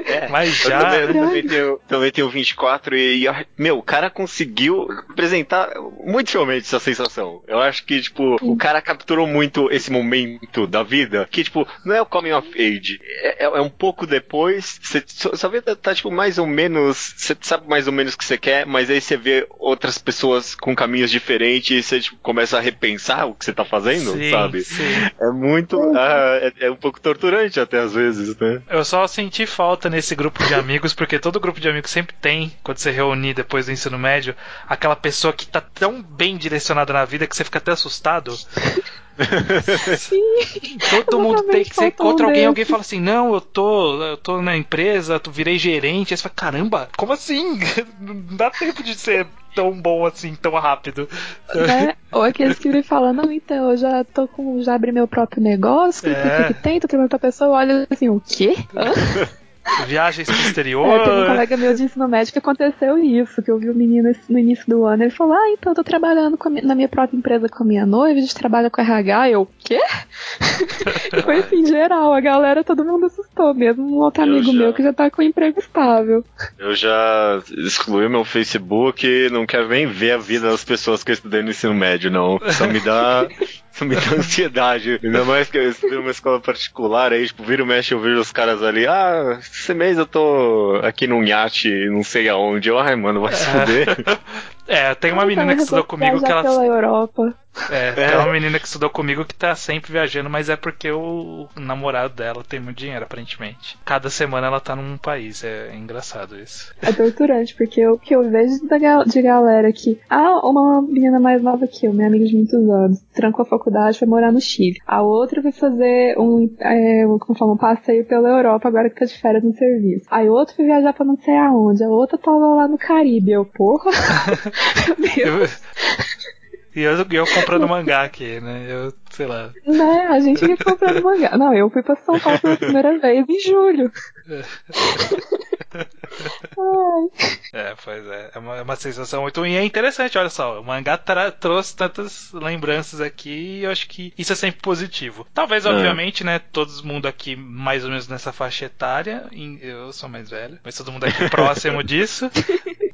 É, Mas já. Eu também, né? também, tenho, também tenho 24 e, meu, o cara conseguiu apresentar muito realmente essa sensação. Eu acho que, tipo, Sim. o cara capturou muito esse momento da vida, que, tipo, não é o coming of age. É, é, é um pouco depois, você só vê, tá, tipo, mais ou menos, você sabe mais ou menos o que você quer, mas aí você vê outras pessoas com caminhos diferentes e você, tipo, começa a repensar o que você tá fazendo, sim, sabe? Sim. É muito, ah, é, é um pouco torturante até às vezes, né? Eu só senti falta nesse grupo de amigos, porque todo grupo de amigos sempre tem, quando você reunir depois do ensino médio, aquela pessoa que tá tão bem direcionada na vida que você fica até assustado. [LAUGHS] Sim, Todo mundo tem que você encontra um alguém, desse. alguém fala assim: "Não, eu tô, eu tô na empresa, tu virei gerente". Aí você fala: "Caramba, como assim? [LAUGHS] Não dá tempo de ser tão bom assim, tão rápido". Né? Ou aqueles que me falam: "Não, então, eu já tô com já abri meu próprio negócio, é. o que, que tem?". Tu outra pessoa olha assim: "O quê?". Hã? [LAUGHS] Viagens pro exterior. É, tem um colega meu de ensino médio que aconteceu isso, que eu vi o menino no início do ano. Ele falou: Ah, então eu tô trabalhando minha, na minha própria empresa com a minha noiva, a gente trabalha com RH. Eu, quê? [LAUGHS] Foi assim, geral, a galera, todo mundo assustou, mesmo um outro eu amigo já... meu que já tá com emprego estável. Eu já excluí meu Facebook, não quero nem ver a vida das pessoas que eu estudei no ensino médio, não. Só me dá [LAUGHS] me dá ansiedade. Ainda mais que eu estudei numa escola particular, aí, tipo, vira o mexe, eu vejo os caras ali, ah, esse mês eu tô aqui num iate, não sei aonde. Eu, ai, mano, vai se fuder. [LAUGHS] É, tem uma menina que estudou comigo que ela. Pela Europa. É, tem é. uma menina que estudou comigo que tá sempre viajando, mas é porque o namorado dela tem muito dinheiro, aparentemente. Cada semana ela tá num país, é, engraçado isso. É torturante, porque o que eu vejo de galera que. Ah, uma menina mais nova que eu, minha amiga de muitos anos, trancou a faculdade, foi morar no Chile. A outra foi fazer um, é, como fala, um passeio pela Europa, agora que tá de férias no serviço. Aí outro foi viajar pra não sei aonde, a outra tava lá no Caribe. Eu, porra. [LAUGHS] Meu Deus. [LAUGHS] E eu, eu comprando mangá aqui, né? Eu, sei lá. Né? A gente ia comprando mangá. Não, eu fui pra São Paulo pela primeira vez em julho. é, [LAUGHS] pois é. É uma, é uma sensação muito. E é interessante, olha só. O mangá trouxe tantas lembranças aqui e eu acho que isso é sempre positivo. Talvez, é. obviamente, né? Todo mundo aqui mais ou menos nessa faixa etária. Eu sou mais velho, mas todo mundo aqui [LAUGHS] próximo disso.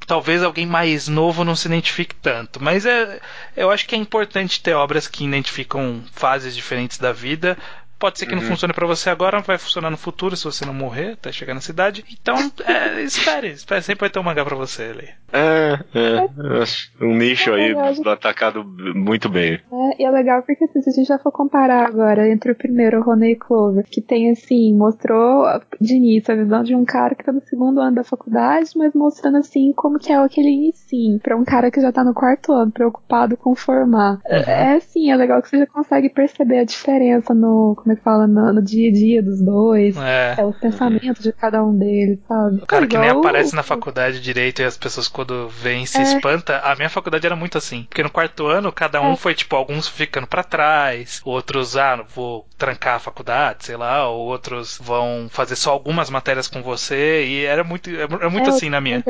Talvez alguém mais novo não se identifique tanto. Mas é, eu acho que é importante ter obras que identificam fases diferentes da vida Pode ser que uhum. não funcione para você agora, vai funcionar no futuro se você não morrer até chegar na cidade. Então, é, espere, espere, sempre vai ter um mangá pra você ali. É, é, um nicho é aí atacado muito bem. É, e é legal porque assim, se a gente já for comparar agora entre o primeiro, o Rony Clover, que tem assim, mostrou de início a visão de um cara que tá no segundo ano da faculdade, mas mostrando assim como que é aquele início para um cara que já tá no quarto ano, preocupado com formar. Uhum. É assim, é legal que você já consegue perceber a diferença no como é que fala, no, no dia a dia dos dois. É. é os pensamentos de cada um deles, sabe? O cara é que nem aparece na faculdade direito e as pessoas quando vêm se é. espanta. A minha faculdade era muito assim. Porque no quarto ano, cada um é. foi, tipo, alguns ficando para trás, outros, ah, vou trancar a faculdade, sei lá, ou outros vão fazer só algumas matérias com você. E era muito, era muito é, assim na minha.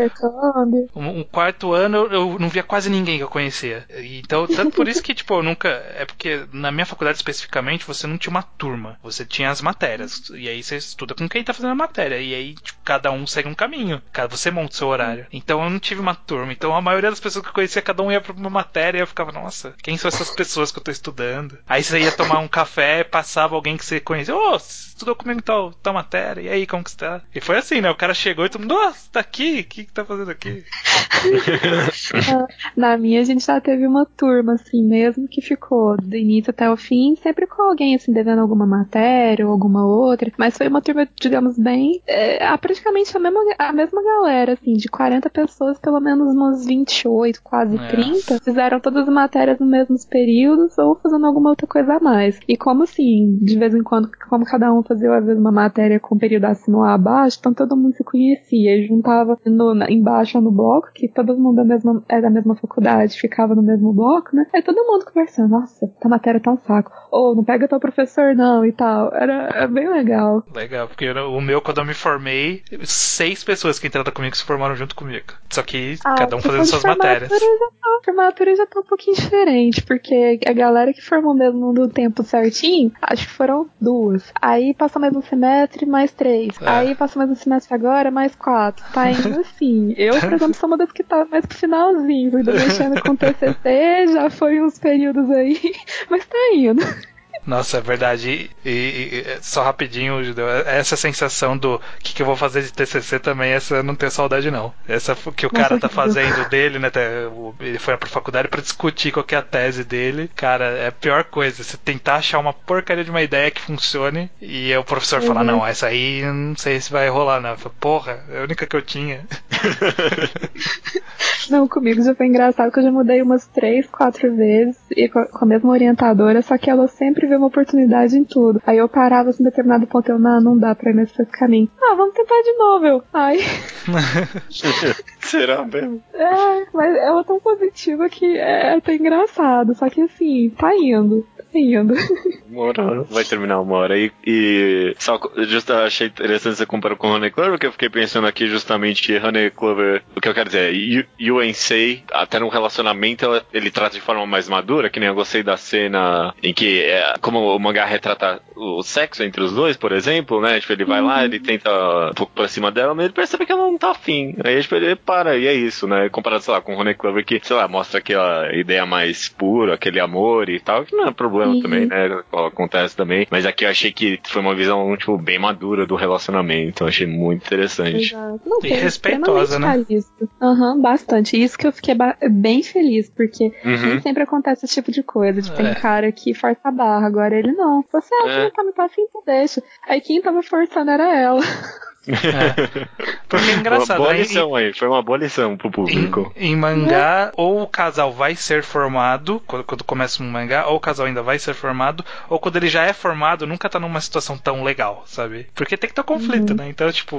Um, um quarto ano eu, eu não via quase ninguém que eu conhecia. Então, tanto por isso que, [LAUGHS] tipo, eu nunca. É porque na minha faculdade especificamente você não tinha uma turma turma. Você tinha as matérias. E aí você estuda com quem tá fazendo a matéria. E aí, tipo, cada um segue um caminho. Você monta o seu horário. Então eu não tive uma turma. Então a maioria das pessoas que eu conhecia, cada um ia pra uma matéria e eu ficava, nossa, quem são essas pessoas que eu tô estudando? Aí você ia tomar um café, passava alguém que você conhecia. Ô, oh, estudou comigo tal, tal matéria. E aí, como que está? E foi assim, né? O cara chegou e todo mundo, nossa, tá aqui? O que, que tá fazendo aqui? [LAUGHS] Na minha, a gente já teve uma turma, assim mesmo, que ficou do início até o fim, sempre com alguém, assim, devendo alguma matéria ou alguma outra, mas foi uma turma, digamos, bem. É, praticamente a mesma, a mesma galera, assim, de 40 pessoas, pelo menos umas 28, quase é. 30, fizeram todas as matérias nos mesmos períodos ou fazendo alguma outra coisa a mais. E como assim, de vez em quando, como cada um fazia às vezes uma matéria com período acima ou abaixo, então todo mundo se conhecia e juntava no, na, embaixo no bloco, que todo mundo da mesma, é da mesma faculdade, ficava no mesmo bloco, né? Aí todo mundo conversando, nossa, tá matéria tá um saco. Ou oh, não pega teu professor não e tal. Era, era bem legal. Legal, porque o meu, quando eu me formei, seis pessoas que entraram comigo se formaram junto comigo. Só que ah, cada um fazendo suas matérias. Já tá, a formatura já tá um pouquinho diferente, porque a galera que formou mesmo no tempo certinho, acho que foram duas. Aí passou mais um semestre, mais três. É. Aí passou mais um semestre agora, mais quatro. Tá indo assim. Eu, por exemplo, sou uma das que tá mais pro finalzinho, ainda mexendo com TCC, já foi uns períodos aí, [LAUGHS] mas tá indo. Nossa, é verdade. E, e, só rapidinho, essa sensação do que, que eu vou fazer de TCC também, essa não tenho saudade não. Essa que o cara tá [LAUGHS] fazendo dele, né? Ele foi pra faculdade para discutir qual é a tese dele. Cara, é a pior coisa. Você tentar achar uma porcaria de uma ideia que funcione e o professor uhum. falar, não, essa aí não sei se vai rolar, não. Eu falo, Porra, é a única que eu tinha. [LAUGHS] Não, comigo já foi engraçado que eu já mudei umas três, quatro vezes e com a mesma orientadora, só que ela sempre vê uma oportunidade em tudo. Aí eu parava assim, em determinado ponto, eu, não, não dá pra ir nesse caminho. Ah, vamos tentar de novo, eu. Ai. [LAUGHS] Será mesmo? É, mas ela é tão positiva que é até engraçado, só que assim, tá indo. Tá indo. [LAUGHS] Uma hora vai terminar uma hora. E, e só just, achei interessante você comparar com Honey Clover, porque eu fiquei pensando aqui justamente que Honey Clover, o que eu quero dizer, UNC, até no relacionamento, ele trata de forma mais madura, que nem eu gostei da cena em que, é, como o mangá retrata o sexo entre os dois, por exemplo, né? Tipo, ele vai uhum. lá, ele tenta um pouco pra cima dela, mas ele percebe que ela não tá afim. Aí tipo, ele para, e é isso, né? Comparado, sei lá, com o Honey Clover, que, sei lá, mostra aquela ideia mais pura, aquele amor e tal, que não é problema uhum. também, né? Acontece também. Mas aqui eu achei que foi uma visão, tipo, bem madura do relacionamento. Eu achei muito interessante. Exato. Não, e respeitosa, né? Aham, uhum, bastante. Isso que eu fiquei bem feliz, porque uhum. sempre acontece esse tipo de coisa. Tipo, é. tem cara que força a barra, agora ele não. Você acha é. que tá afim, tu deixa. Aí quem tava forçando era ela. [LAUGHS] É. Porque é engraçado. Uma boa lição aí, foi uma boa lição pro público. Em, em mangá, é. ou o casal vai ser formado, quando, quando, começa um mangá, ou o casal ainda vai ser formado, ou quando ele já é formado, nunca tá numa situação tão legal, sabe? Porque tem que ter conflito, uhum. né? Então, tipo,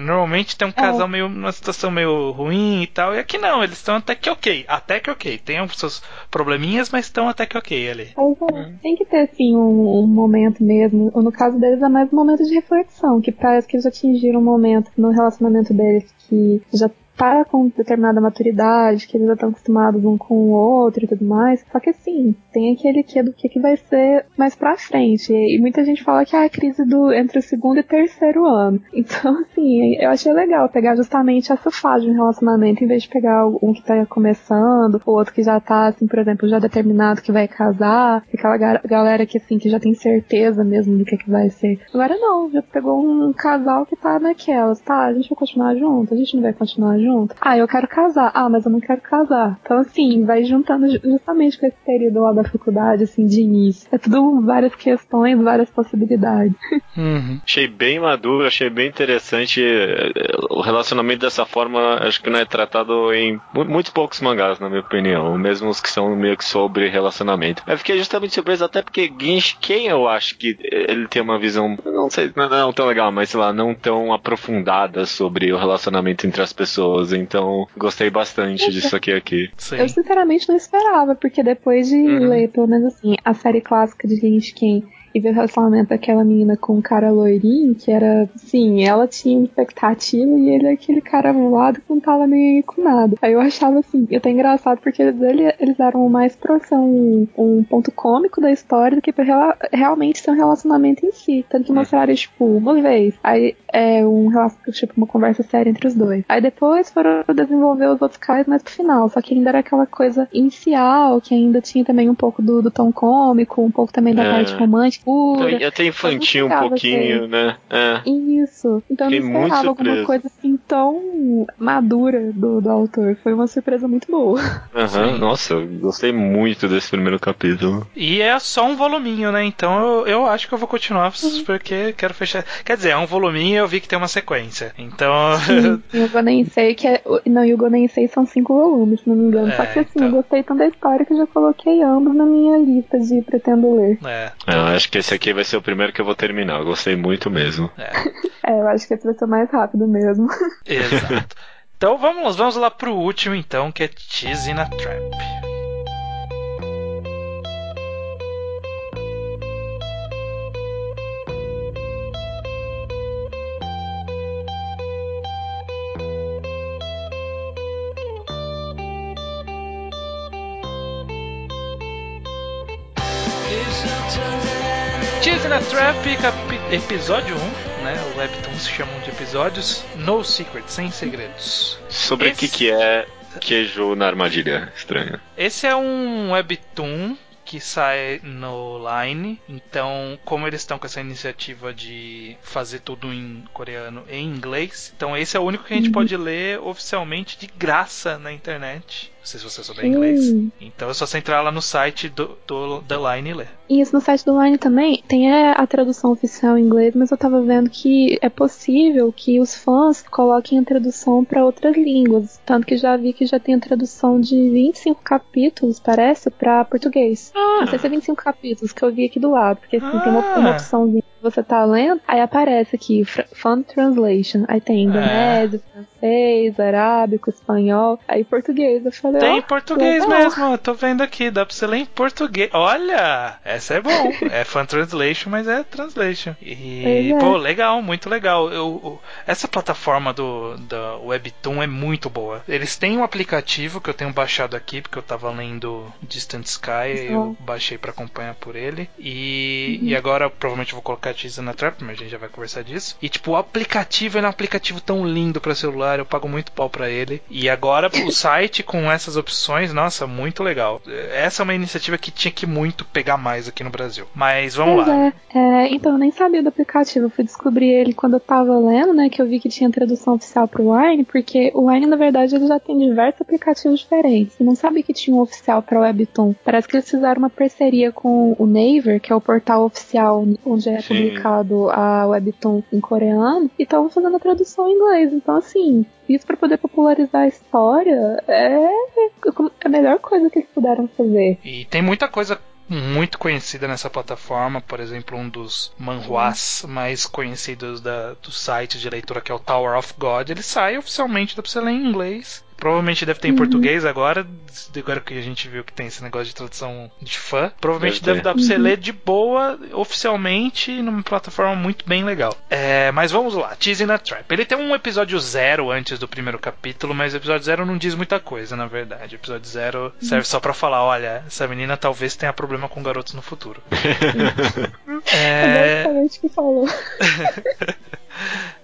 normalmente tem um casal é. meio numa situação meio ruim e tal, e aqui não, eles estão até que ok. Até que ok. Tem os seus probleminhas, mas estão até que ok ali. Uhum. Tem que ter, assim, um, um momento mesmo. Ou no caso deles é mais um momento de reflexão, que parece que eles já tinham atingir um momento no relacionamento deles que já para com determinada maturidade, que eles já estão acostumados um com o outro e tudo mais. Só que assim, tem aquele que do que, que vai ser mais pra frente. E, muita gente fala que é a crise do entre o segundo e terceiro ano. [LAUGHS] Então, assim, eu achei legal pegar justamente essa fase de um relacionamento, em vez de pegar um que tá começando, o outro que já tá, assim, por exemplo, já determinado que vai casar, aquela galera que assim, que já tem certeza mesmo do que, que vai ser. Agora não, já pegou um casal que tá naquelas, tá? A gente vai continuar junto, a gente não vai continuar junto junto. Ah, eu quero casar. Ah, mas eu não quero casar. Então, assim, vai juntando justamente com esse período lá da faculdade, assim, de início. É tudo várias questões, várias possibilidades. [LAUGHS] Uhum. Achei bem maduro, achei bem interessante. Eh, o relacionamento dessa forma, acho que não é tratado em muito poucos mangás, na minha opinião. Mesmo os que são meio que sobre relacionamento. Eu fiquei justamente surpreso, até porque Ginch, quem eu acho que ele tem uma visão, não sei, não tão legal, mas sei lá, não tão aprofundada sobre o relacionamento entre as pessoas pessoas, então gostei bastante disso aqui aqui. Sim. Eu sinceramente não esperava, porque depois de uhum. ler, pelo menos assim, a série clássica de Genshin e ver o relacionamento daquela menina com um cara loirinho, que era, sim, ela tinha expectativa e ele é aquele cara voado que não tava nem aí com nada. Aí eu achava assim, eu até engraçado porque eles, eles eram mais pra ser um, um ponto cômico da história do que pra real, realmente ser um relacionamento em si. Tanto que mostraram, tipo, uma vez, aí é um relacionamento, tipo, uma conversa séria entre os dois. Aí depois foram desenvolver os outros caras mais pro final, só que ainda era aquela coisa inicial, que ainda tinha também um pouco do, do tom cômico, um pouco também da é. parte romântica fofura. E até infantil um pouquinho, né? É. Isso. Então eu Fiquei não muito esperava alguma coisa assim tão madura do, do autor. Foi uma surpresa muito boa. Aham, Sim. [LAUGHS] Nossa, eu gostei muito desse primeiro capítulo. E é só um voluminho, né? Então eu, eu acho que eu vou continuar porque quero fechar. Quer dizer, é um voluminho e eu vi que tem uma sequência. Então. Sim, [LAUGHS] e o Gonensei, que é. Não, e o Gonensei são cinco volumes, se não me engano. É, Só que assim, então. eu gostei tanto da história que eu já coloquei ambos na minha lista de pretendo ler. é, É, Eu acho que esse aqui vai ser o primeiro que eu vou terminar. Eu gostei muito mesmo. é. [LAUGHS] É, eu acho que esse vai ser mais rápido mesmo. Exato. Então vamos, vamos lá pro último então, que é Cheese in a Trap. Cheese in a Trap, episódio 1, né? O Webtoons se chamam de episódios. No Secret, sem segredos. Sobre o Esse- que, que é queijo na armadilha estranha. Esse é um webtoon que sai no Line. Então, como eles estão com essa iniciativa de fazer tudo em coreano e em inglês, então esse é o único que a gente Uhum. pode ler oficialmente de graça na internet. Não sei se você souber inglês. Hum. Então é só você entrar lá no site do, do The Line e ler. E isso no site do Line também tem a, tradução oficial em inglês, mas eu tava vendo que é possível que os fãs coloquem a tradução para outras línguas. Tanto que já vi que já tem a tradução de 25 capítulos, parece, para português. Não sei se é 25 capítulos, que eu vi aqui do lado, porque assim, tem uma, Ah. uma opçãozinha você tá lendo, aí aparece aqui, Fan Translation. Aí tem indonésio, francês, arábico, espanhol, aí português. Eu falei, Tem em português legal. mesmo, eu tô vendo aqui, dá pra você ler em português. Olha, essa é bom. [LAUGHS] é fan translation, mas é translation. E, é. pô, legal, muito legal. Eu, eu- essa plataforma do da Webtoon é muito boa. Eles têm um aplicativo que eu tenho baixado aqui, porque eu tava lendo Distant Sky, eu Uhum. baixei pra acompanhar por ele. E, e agora provavelmente eu vou colocar Teaser na Trap, mas a gente já vai conversar disso. E tipo, o aplicativo é um aplicativo tão lindo pra celular, eu pago muito pau pra ele. E agora o [COUGHS] site com essas opções, nossa, muito legal. Essa é uma iniciativa que tinha que muito pegar mais aqui no Brasil. Mas vamos Pois lá. é. É, então eu nem sabia do aplicativo. Eu fui descobrir ele quando eu tava lendo, né? Que eu vi que tinha tradução oficial pro Wine, porque o Wine, na verdade, ele já tem diversos aplicativos diferentes. Eu não sabia que tinha um oficial pra Webtoon. Parece que eles fizeram uma parceria com o Naver, que é o portal oficial onde é Sim. Publicado a Webtoon em coreano, e estavam fazendo a tradução em inglês. Então, assim, isso pra poder popularizar a história é é a melhor coisa que eles puderam fazer. E tem muita coisa muito conhecida nessa plataforma, por exemplo, um dos manhwas mais conhecidos da, do site de leitura que é o Tower of God, ele sai oficialmente, dá pra você ler em inglês. Provavelmente deve ter em Uhum. português agora, agora que a gente viu que tem esse negócio de tradução de fã. Provavelmente Deve deve, ter. dar pra você Uhum. ler de boa, oficialmente, numa plataforma muito bem legal. É, mas vamos lá, Teasing na Trap. Ele tem um episódio zero antes do primeiro capítulo, mas o episódio zero não diz muita coisa, na verdade. O episódio zero serve só pra falar, olha, essa menina talvez tenha problema com garotos no futuro. [LAUGHS] É É, basicamente o que falou. [LAUGHS]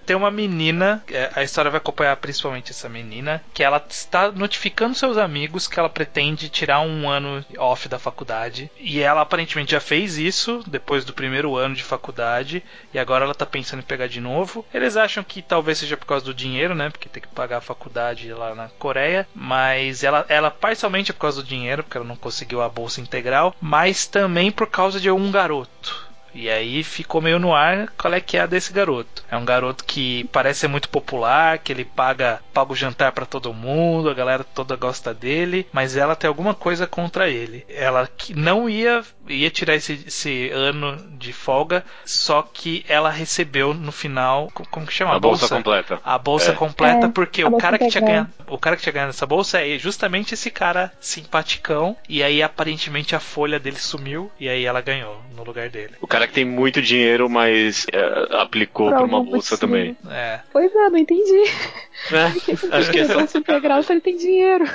tem uma menina, é, a história vai acompanhar principalmente essa menina, que ela está notificando seus amigos que ela pretende tirar um ano off da faculdade. E ela aparentemente já fez isso depois do primeiro ano de faculdade. E agora ela tá pensando em pegar de novo. Eles acham que talvez seja por causa do dinheiro, né? Porque tem que pagar a faculdade lá na Coreia. Mas ela, ela parcialmente é por causa do dinheiro, porque ela não conseguiu a bolsa integral. Mas também por causa de um garoto. E aí ficou meio no ar qual é que é a desse garoto. É um garoto que parece ser muito popular, que ele paga, paga o jantar pra todo mundo, a galera toda gosta dele, mas ela tem alguma coisa contra ele. Ela que não ia ia tirar esse, esse ano de folga, só que ela recebeu no final, co- como que chama? A bolsa completa. A bolsa É. completa, É, porque a o bolsa cara que tinha ganhado, o cara que tinha ganhado essa bolsa é justamente esse cara simpaticão, e aí aparentemente a folha dele sumiu e aí ela ganhou no lugar dele. O cara que tem muito dinheiro, mas é, aplicou Por pra uma bolsa motivo. também. É. Pois é, não entendi. [LAUGHS] Né? Acho que essa... bolsa integral se ele tem dinheiro.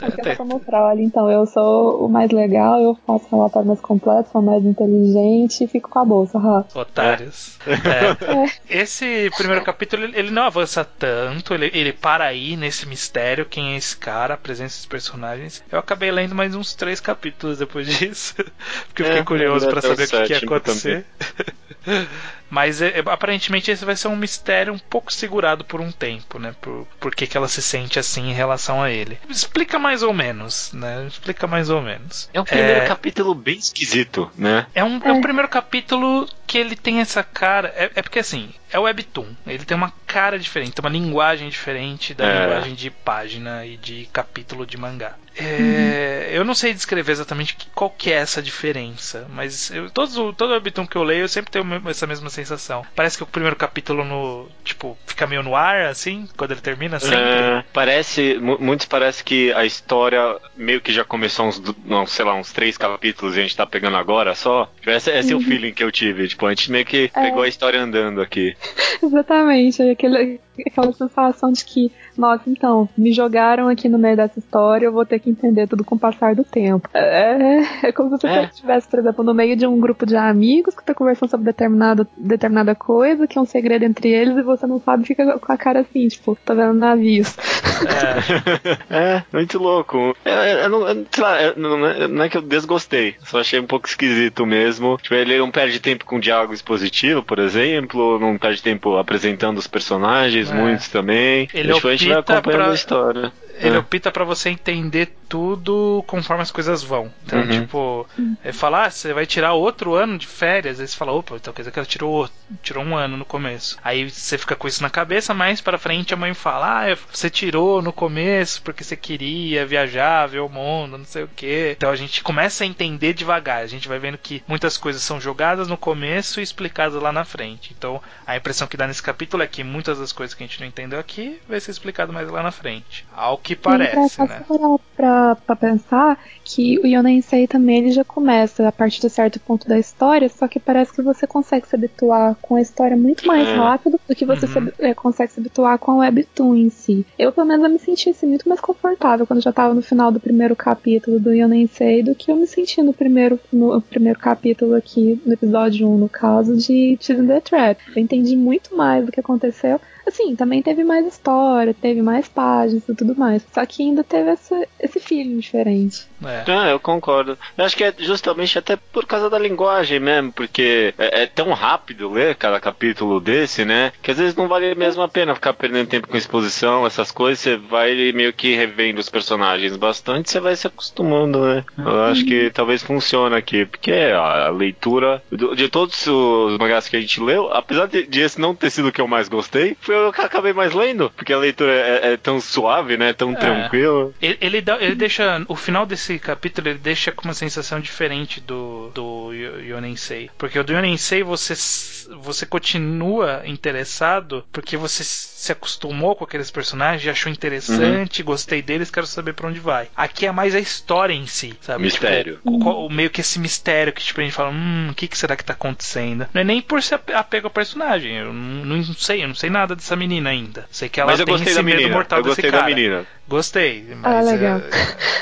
É pra mostrar, olha, então, eu sou o mais legal, eu faço relatório mais completo, sou mais inteligente e fico com a bolsa, ha. Otários. É. É. Esse primeiro capítulo, ele não avança tanto, ele, ele para aí nesse mistério, quem é esse cara, a presença dos personagens. Eu acabei lendo mais uns três capítulos depois disso, [LAUGHS] porque eu fiquei é, curioso para saber o que, que ia acontecer. Mas é, aparentemente esse vai ser um mistério um pouco segurado por um tempo, né? Por, por que, que ela se sente assim em relação a ele. Explica mais ou menos, né? Explica mais ou menos. É um primeiro é... capítulo bem esquisito, né? É um, é um primeiro capítulo que ele tem essa cara. É, é, porque assim, é o Webtoon. Ele tem uma cara diferente, tem uma linguagem diferente da é. linguagem de página e de capítulo de mangá. É, uhum. Eu não sei descrever exatamente qual que é essa diferença, mas eu, todos, todo Webtoon que eu leio eu sempre tenho essa mesma sensação. Parece que o primeiro capítulo no tipo fica meio no ar assim quando ele termina sempre. É, parece, muitos parece que a história meio que já começou uns, não, sei lá, uns três capítulos e a gente tá pegando agora só. Esse, esse uhum. é o uhum. feeling que eu tive. Tipo, a gente meio que é. pegou a história andando aqui. [LAUGHS] Exatamente, aquele, aquela sensação de que, nossa, então, me jogaram aqui no meio dessa história, eu vou ter que entender tudo com o passar do tempo. É, é como se você é. estivesse, por exemplo, no meio de um grupo de amigos que tá conversando sobre determinado, determinada coisa, que é um segredo entre eles, e você não sabe, fica com a cara assim, tipo, tô vendo navios. É, é [LAUGHS] muito louco. É, é, não, sei lá, não, não, é que eu desgostei, só achei um pouco esquisito mesmo. Tipo, ele não perde tempo com diálogo expositivo, por exemplo, não perde tempo apresentando os personagens, é. muitos também. Ele tipo, a gente vai acompanhando pra... a história ele é. opta para você entender tudo conforme as coisas vão. Então, uhum. tipo, é falar, ah, você vai tirar outro ano de férias, aí você fala, opa, então quer dizer que ela tirou, tirou um ano no começo. Aí você fica com isso na cabeça, mais para frente a mãe fala, ah, você tirou no começo porque você queria viajar, ver o mundo, não sei o que. Então a gente começa a entender devagar, a gente vai vendo que muitas coisas são jogadas no começo e explicadas lá na frente. Então a impressão que dá nesse capítulo é que muitas das coisas que a gente não entendeu aqui vai ser explicado mais lá na frente. Ao que parece, né? Pra, pra, pensar que o Yonensei também ele já começa a partir de certo ponto da história, só que parece que você consegue se habituar com a história muito mais é. rápido do que você uhum. se, é, consegue se habituar com o Webtoon em si. Eu, pelo menos, eu me senti assim, muito mais confortável quando já tava no final do primeiro capítulo do Yonensei do que eu me senti no primeiro, no primeiro capítulo aqui, no episódio 1, no caso de Teasing the Trap. Eu entendi muito mais do que aconteceu. Assim, também teve mais história, teve mais páginas e tudo mais. Só que ainda teve essa, esse feeling diferente. É. Ah, eu concordo. Eu acho que é justamente até por causa da linguagem mesmo, porque é, é, tão rápido ler cada capítulo desse, né? Que às vezes não vale mesmo a pena ficar perdendo tempo com exposição, essas coisas. Você vai meio que revendo os personagens bastante, você vai se acostumando, né? Eu acho que talvez funcione aqui, porque a leitura de todos os mangás que a gente leu, apesar de, de esse não ter sido o que eu mais gostei, foi eu acabei mais lendo, porque a leitura é, é tão suave, né? Tão é. tranquila. Ele, ele, dá, ele deixa o final desse esse capítulo ele deixa com uma sensação diferente do, do Yonensei. Porque o do Yonensei você, você continua interessado porque você se acostumou com aqueles personagens, achou interessante, uhum. gostei deles, quero saber para onde vai. Aqui é mais a história em si, sabe? Mistério. Tipo, o, meio que esse mistério que tipo, a gente fala, hum, o que, que será que tá acontecendo? Não é nem por ser apego ao personagem, eu não, não, sei, eu não sei nada dessa menina ainda. Sei que ela mas tem esse medo menina. mortal eu desse cara. Da menina. Gostei. Ah, ah, legal. É...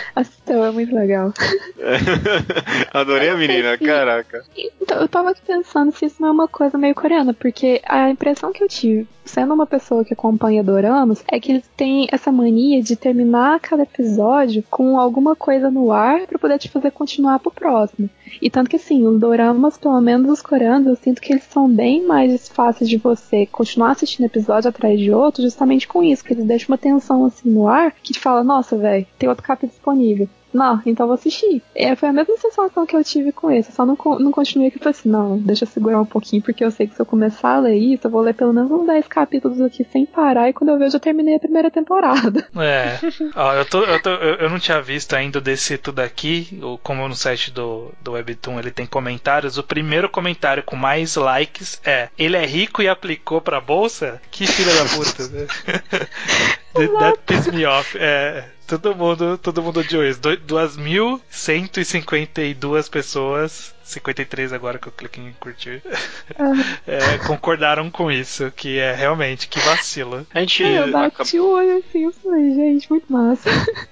Então, é muito legal. [LAUGHS] Adorei a menina, assim, caraca. Então, eu tava aqui pensando se isso não é uma coisa meio coreana, porque a impressão que eu tive, sendo uma pessoa que acompanha doramas, é que eles têm essa mania de terminar cada episódio com alguma coisa no ar para poder te fazer continuar pro próximo. E tanto que assim, os doramas, pelo menos os coreanos, eu sinto que eles são bem mais fáceis de você continuar assistindo episódio atrás de outro, justamente com isso, que eles deixam uma tensão assim no ar que te fala, nossa, velho, tem outro capítulo disponível. Não, então vou assistir. É, foi a mesma sensação que eu tive com esse. só não, não continuei que eu falei assim, não, deixa eu segurar um pouquinho, porque eu sei que se eu começar a ler isso, eu vou ler pelo menos uns 10 capítulos aqui sem parar, e quando eu ver, eu já terminei a primeira temporada. [LAUGHS] É. Ó, eu, tô, eu, tô, eu, eu, não tinha visto ainda desse tudo aqui, como no site do, do Webtoon ele tem comentários. O primeiro comentário com mais likes é: ele é rico e aplicou pra bolsa? Que filha da puta, [LAUGHS] né? That pissed me off. É. Todo mundo, todo mundo odiou isso. 2.152 pessoas 53 agora que eu cliquei em curtir, é, concordaram com isso, que é realmente, que vacilo. A gente. É, eu bati o olho assim, eu falei, gente, muito massa.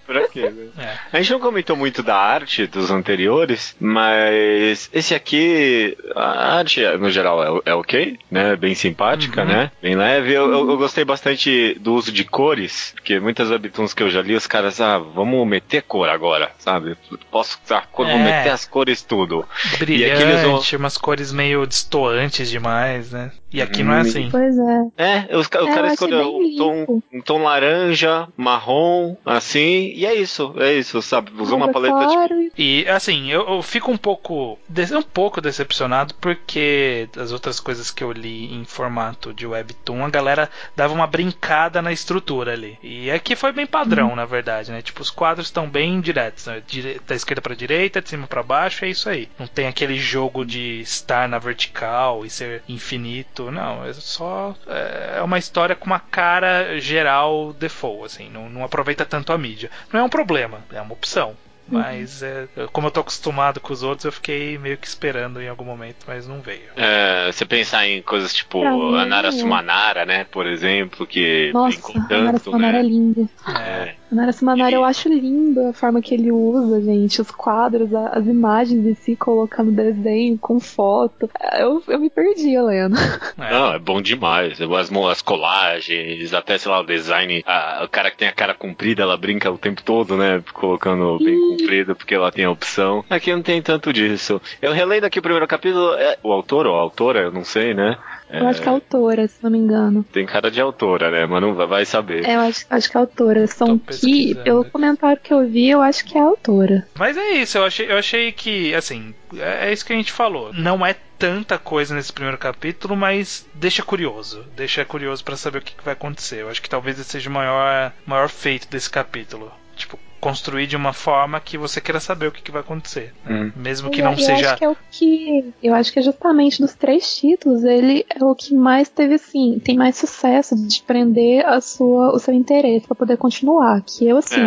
Pra quê, né? É. A gente não comentou muito da arte dos anteriores, mas esse aqui, a arte no geral é, é ok, né? Bem simpática, Uhum. né? Bem leve. Eu, eu- eu gostei bastante do uso de cores, porque muitas webtoons que eu já li, os caras, ah, vamos meter cor agora, sabe? Posso usar cor, vou É. meter as cores tudo. Brilhante, vão- umas cores meio destoantes demais, né? E aqui não é Hum. assim. Pois é. É, os, o É, cara escolheu um tom, um tom laranja, marrom, assim, e é isso, é isso, sabe? Usou uma paleta de claro e- E assim, eu, eu fico um pouco um pouco decepcionado porque das outras coisas que eu li em formato de webtoon, a galera dava uma brincada na estrutura ali. E aqui foi bem padrão, na verdade, né? Tipo, os quadros estão bem diretos, né? Dire- da esquerda para direita, de cima para baixo, é isso aí. Não tem aquele jogo de estar na vertical e ser infinito, não, é só é uma história com uma cara geral default, assim, não, não aproveita tanto a mídia. Não é um problema, é uma opção. Mas é, como eu tô acostumado com os outros, eu fiquei meio que esperando em algum momento, mas não veio. É, você pensar em coisas tipo Pra mim, a Nara não. Sumanara, né, por exemplo, que Nossa, brincam a Nara tanto, Sumanara é né? linda. É, A Nara Sumanara E- eu acho lindo a forma que ele usa, gente. Os quadros, a- as imagens de si colocando desenho com foto. Eu, eu me perdi, Helena. é. Não, é bom demais. As, as colagens, até, sei lá, o design. a- o cara que tem a cara comprida, ela brinca o tempo todo, né? Colocando bem. Comprido, porque ela tem a opção. Aqui não tem tanto disso. Eu relendo aqui o primeiro capítulo. É, o autor ou a autora, eu não sei, né? Eu acho que é autora, se não me engano. Tem cara de autora, né? Mas não vai- saber. É, eu acho, acho que é autora. São que, pelo aqui. comentário que eu vi, eu acho que é autora. Mas é isso, eu achei, eu achei que, assim, é é isso que a gente falou. Não é tanta coisa nesse primeiro capítulo, mas deixa curioso. Deixa curioso pra saber o que, que vai acontecer. Eu acho que talvez esse seja o maior, maior feito desse capítulo. Tipo, construir de uma forma que você queira saber o que, que vai acontecer. Hum. Mesmo que eu, não eu seja. acho que é o que. Eu acho que é justamente dos três títulos, ele é o que mais teve, assim, tem mais sucesso de prender a sua, o seu interesse pra poder continuar. Que eu, assim,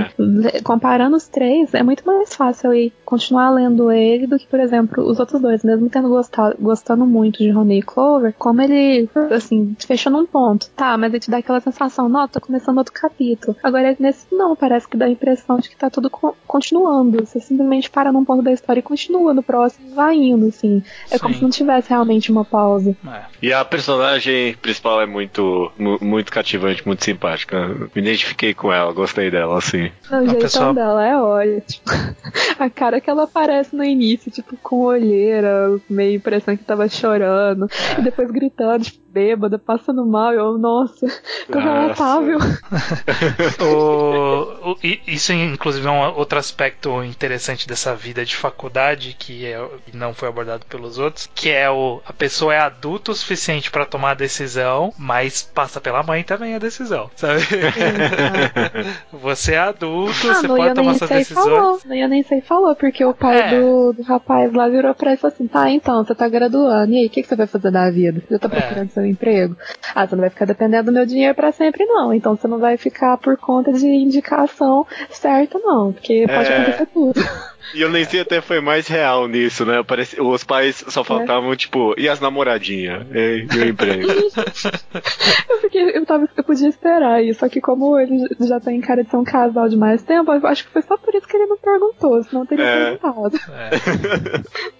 É. comparando os três, é muito mais fácil eu ir continuar lendo ele do que, por exemplo, os outros dois, mesmo tendo gostado, gostando muito de Honey Clover, como ele, assim, fechou num ponto. Tá, mas ele te dá aquela sensação, não, tô começando outro capítulo. Agora, nesse não, parece que dá a impressão de que tá tudo co- continuando. Você simplesmente para num ponto da história e continua no próximo e vai indo, assim. É como Sim. se não tivesse realmente uma pausa. É. E a personagem principal é muito, mu- muito cativante, muito simpática. Me identifiquei com ela, gostei dela, assim. Não, o A jeitão pessoa- dela é olha, tipo, [LAUGHS] a cara que ela aparece no início, tipo, com olheira, meio impressão que tava chorando, e depois gritando, tipo, bêbada, passando mal, e eu, nossa, tão Nossa. relatável. [LAUGHS] O- o- isso, inclusive, é um outro aspecto interessante dessa vida de faculdade que é, que não foi abordado pelos outros, que é o a pessoa é adulta o suficiente para tomar a decisão, mas passa pela mãe também a decisão, sabe? [LAUGHS] você é adulto, Ah, você pode tomar suas decisões. falou, no Ionesei falou, porque o pai É. do, do rapaz lá virou pra ele e falou assim, tá, então, você tá graduando, e aí, o que, que você vai fazer da vida? Você tá É. procurando seu emprego? Ah, você não vai ficar dependendo do meu dinheiro pra sempre, não, então você não vai ficar por conta de indicação certa, não, porque pode É. acontecer tudo. [LAUGHS] E eu nem sei até foi mais real nisso, né? Parece, os pais só faltavam, tipo, e as namoradinhas? E, e o emprego? [LAUGHS] Eu fiquei, eu tava, eu podia esperar isso, só que como ele já tem cara de ser um casal de mais tempo, eu acho que foi só por isso que ele não perguntou, senão teria É. perguntado. É. [LAUGHS]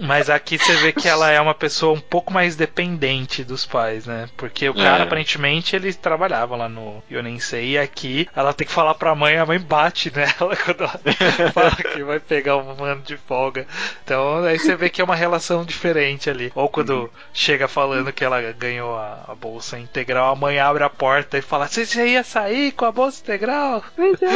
Mas aqui você vê que ela é uma pessoa um pouco mais dependente dos pais, né? Porque o cara, É. aparentemente, eles trabalhavam lá no Yonensei e aqui ela tem que falar pra mãe, a mãe bate nela [LAUGHS] quando ela [LAUGHS] fala que vai pegar um ano de folga. Então aí você vê que é uma relação diferente ali. Ou quando chega falando que ela ganhou a, a bolsa integral, a mãe abre a porta e fala: Você ia sair com a bolsa integral? Pois é.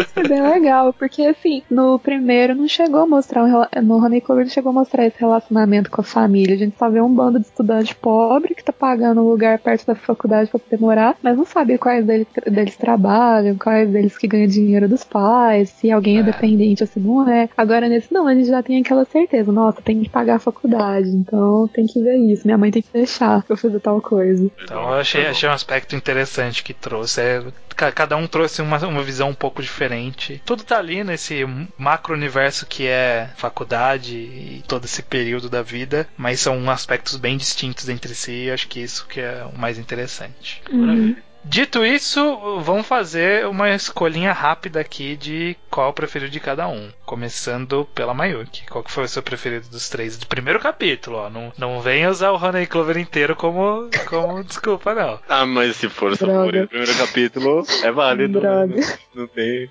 Isso é bem legal, porque assim, no primeiro não chegou a mostrar um no Honey Clover não chegou a mostrar esse relacionamento com a família. A gente só vê um bando de estudante pobre que tá pagando um lugar perto da faculdade pra poder morar, mas não sabe quais deles, deles trabalham, quais deles que ganham dinheiro dos pais, se alguém é, É. dependente ou se não é. Agora nesse não, a gente já tem aquela certeza, nossa, tem que pagar a faculdade, então tem que ver isso, minha mãe tem que deixar pra eu fazer tal coisa. Então eu achei, achei um aspecto interessante que trouxe. É cada um trouxe uma, uma visão um pouco diferente. Tudo tá ali nesse macro universo que é faculdade e todo esse período da vida, mas são aspectos bem distintos entre si. E acho que isso que é o mais interessante. Uhum. Dito isso, vamos fazer uma escolhinha rápida aqui de qual o preferido de cada um. Começando pela Mayuki. Qual que foi o seu preferido dos três? Do primeiro capítulo, ó. Não, não venha usar o Honey Clover inteiro como, como [LAUGHS] desculpa, não. Ah, mas se for só por o primeiro capítulo, é válido. Né? Droga. Não, não tem.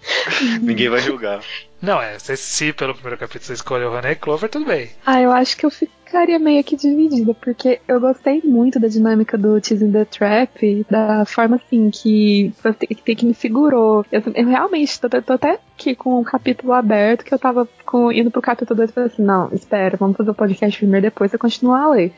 Ninguém vai julgar. Não, é, se, se pelo primeiro capítulo você escolheu o Honey Clover, tudo bem. Ah, eu acho que eu ficaria meio que dividida, porque eu gostei muito da dinâmica do Teasing the Trap, da forma assim que, que, que me segurou. Eu, eu realmente tô, tô, até aqui com o capítulo aberto, que eu tava com, indo pro capítulo 2 e falei assim, não, espera, vamos fazer o podcast primeiro, depois você continuar a ler.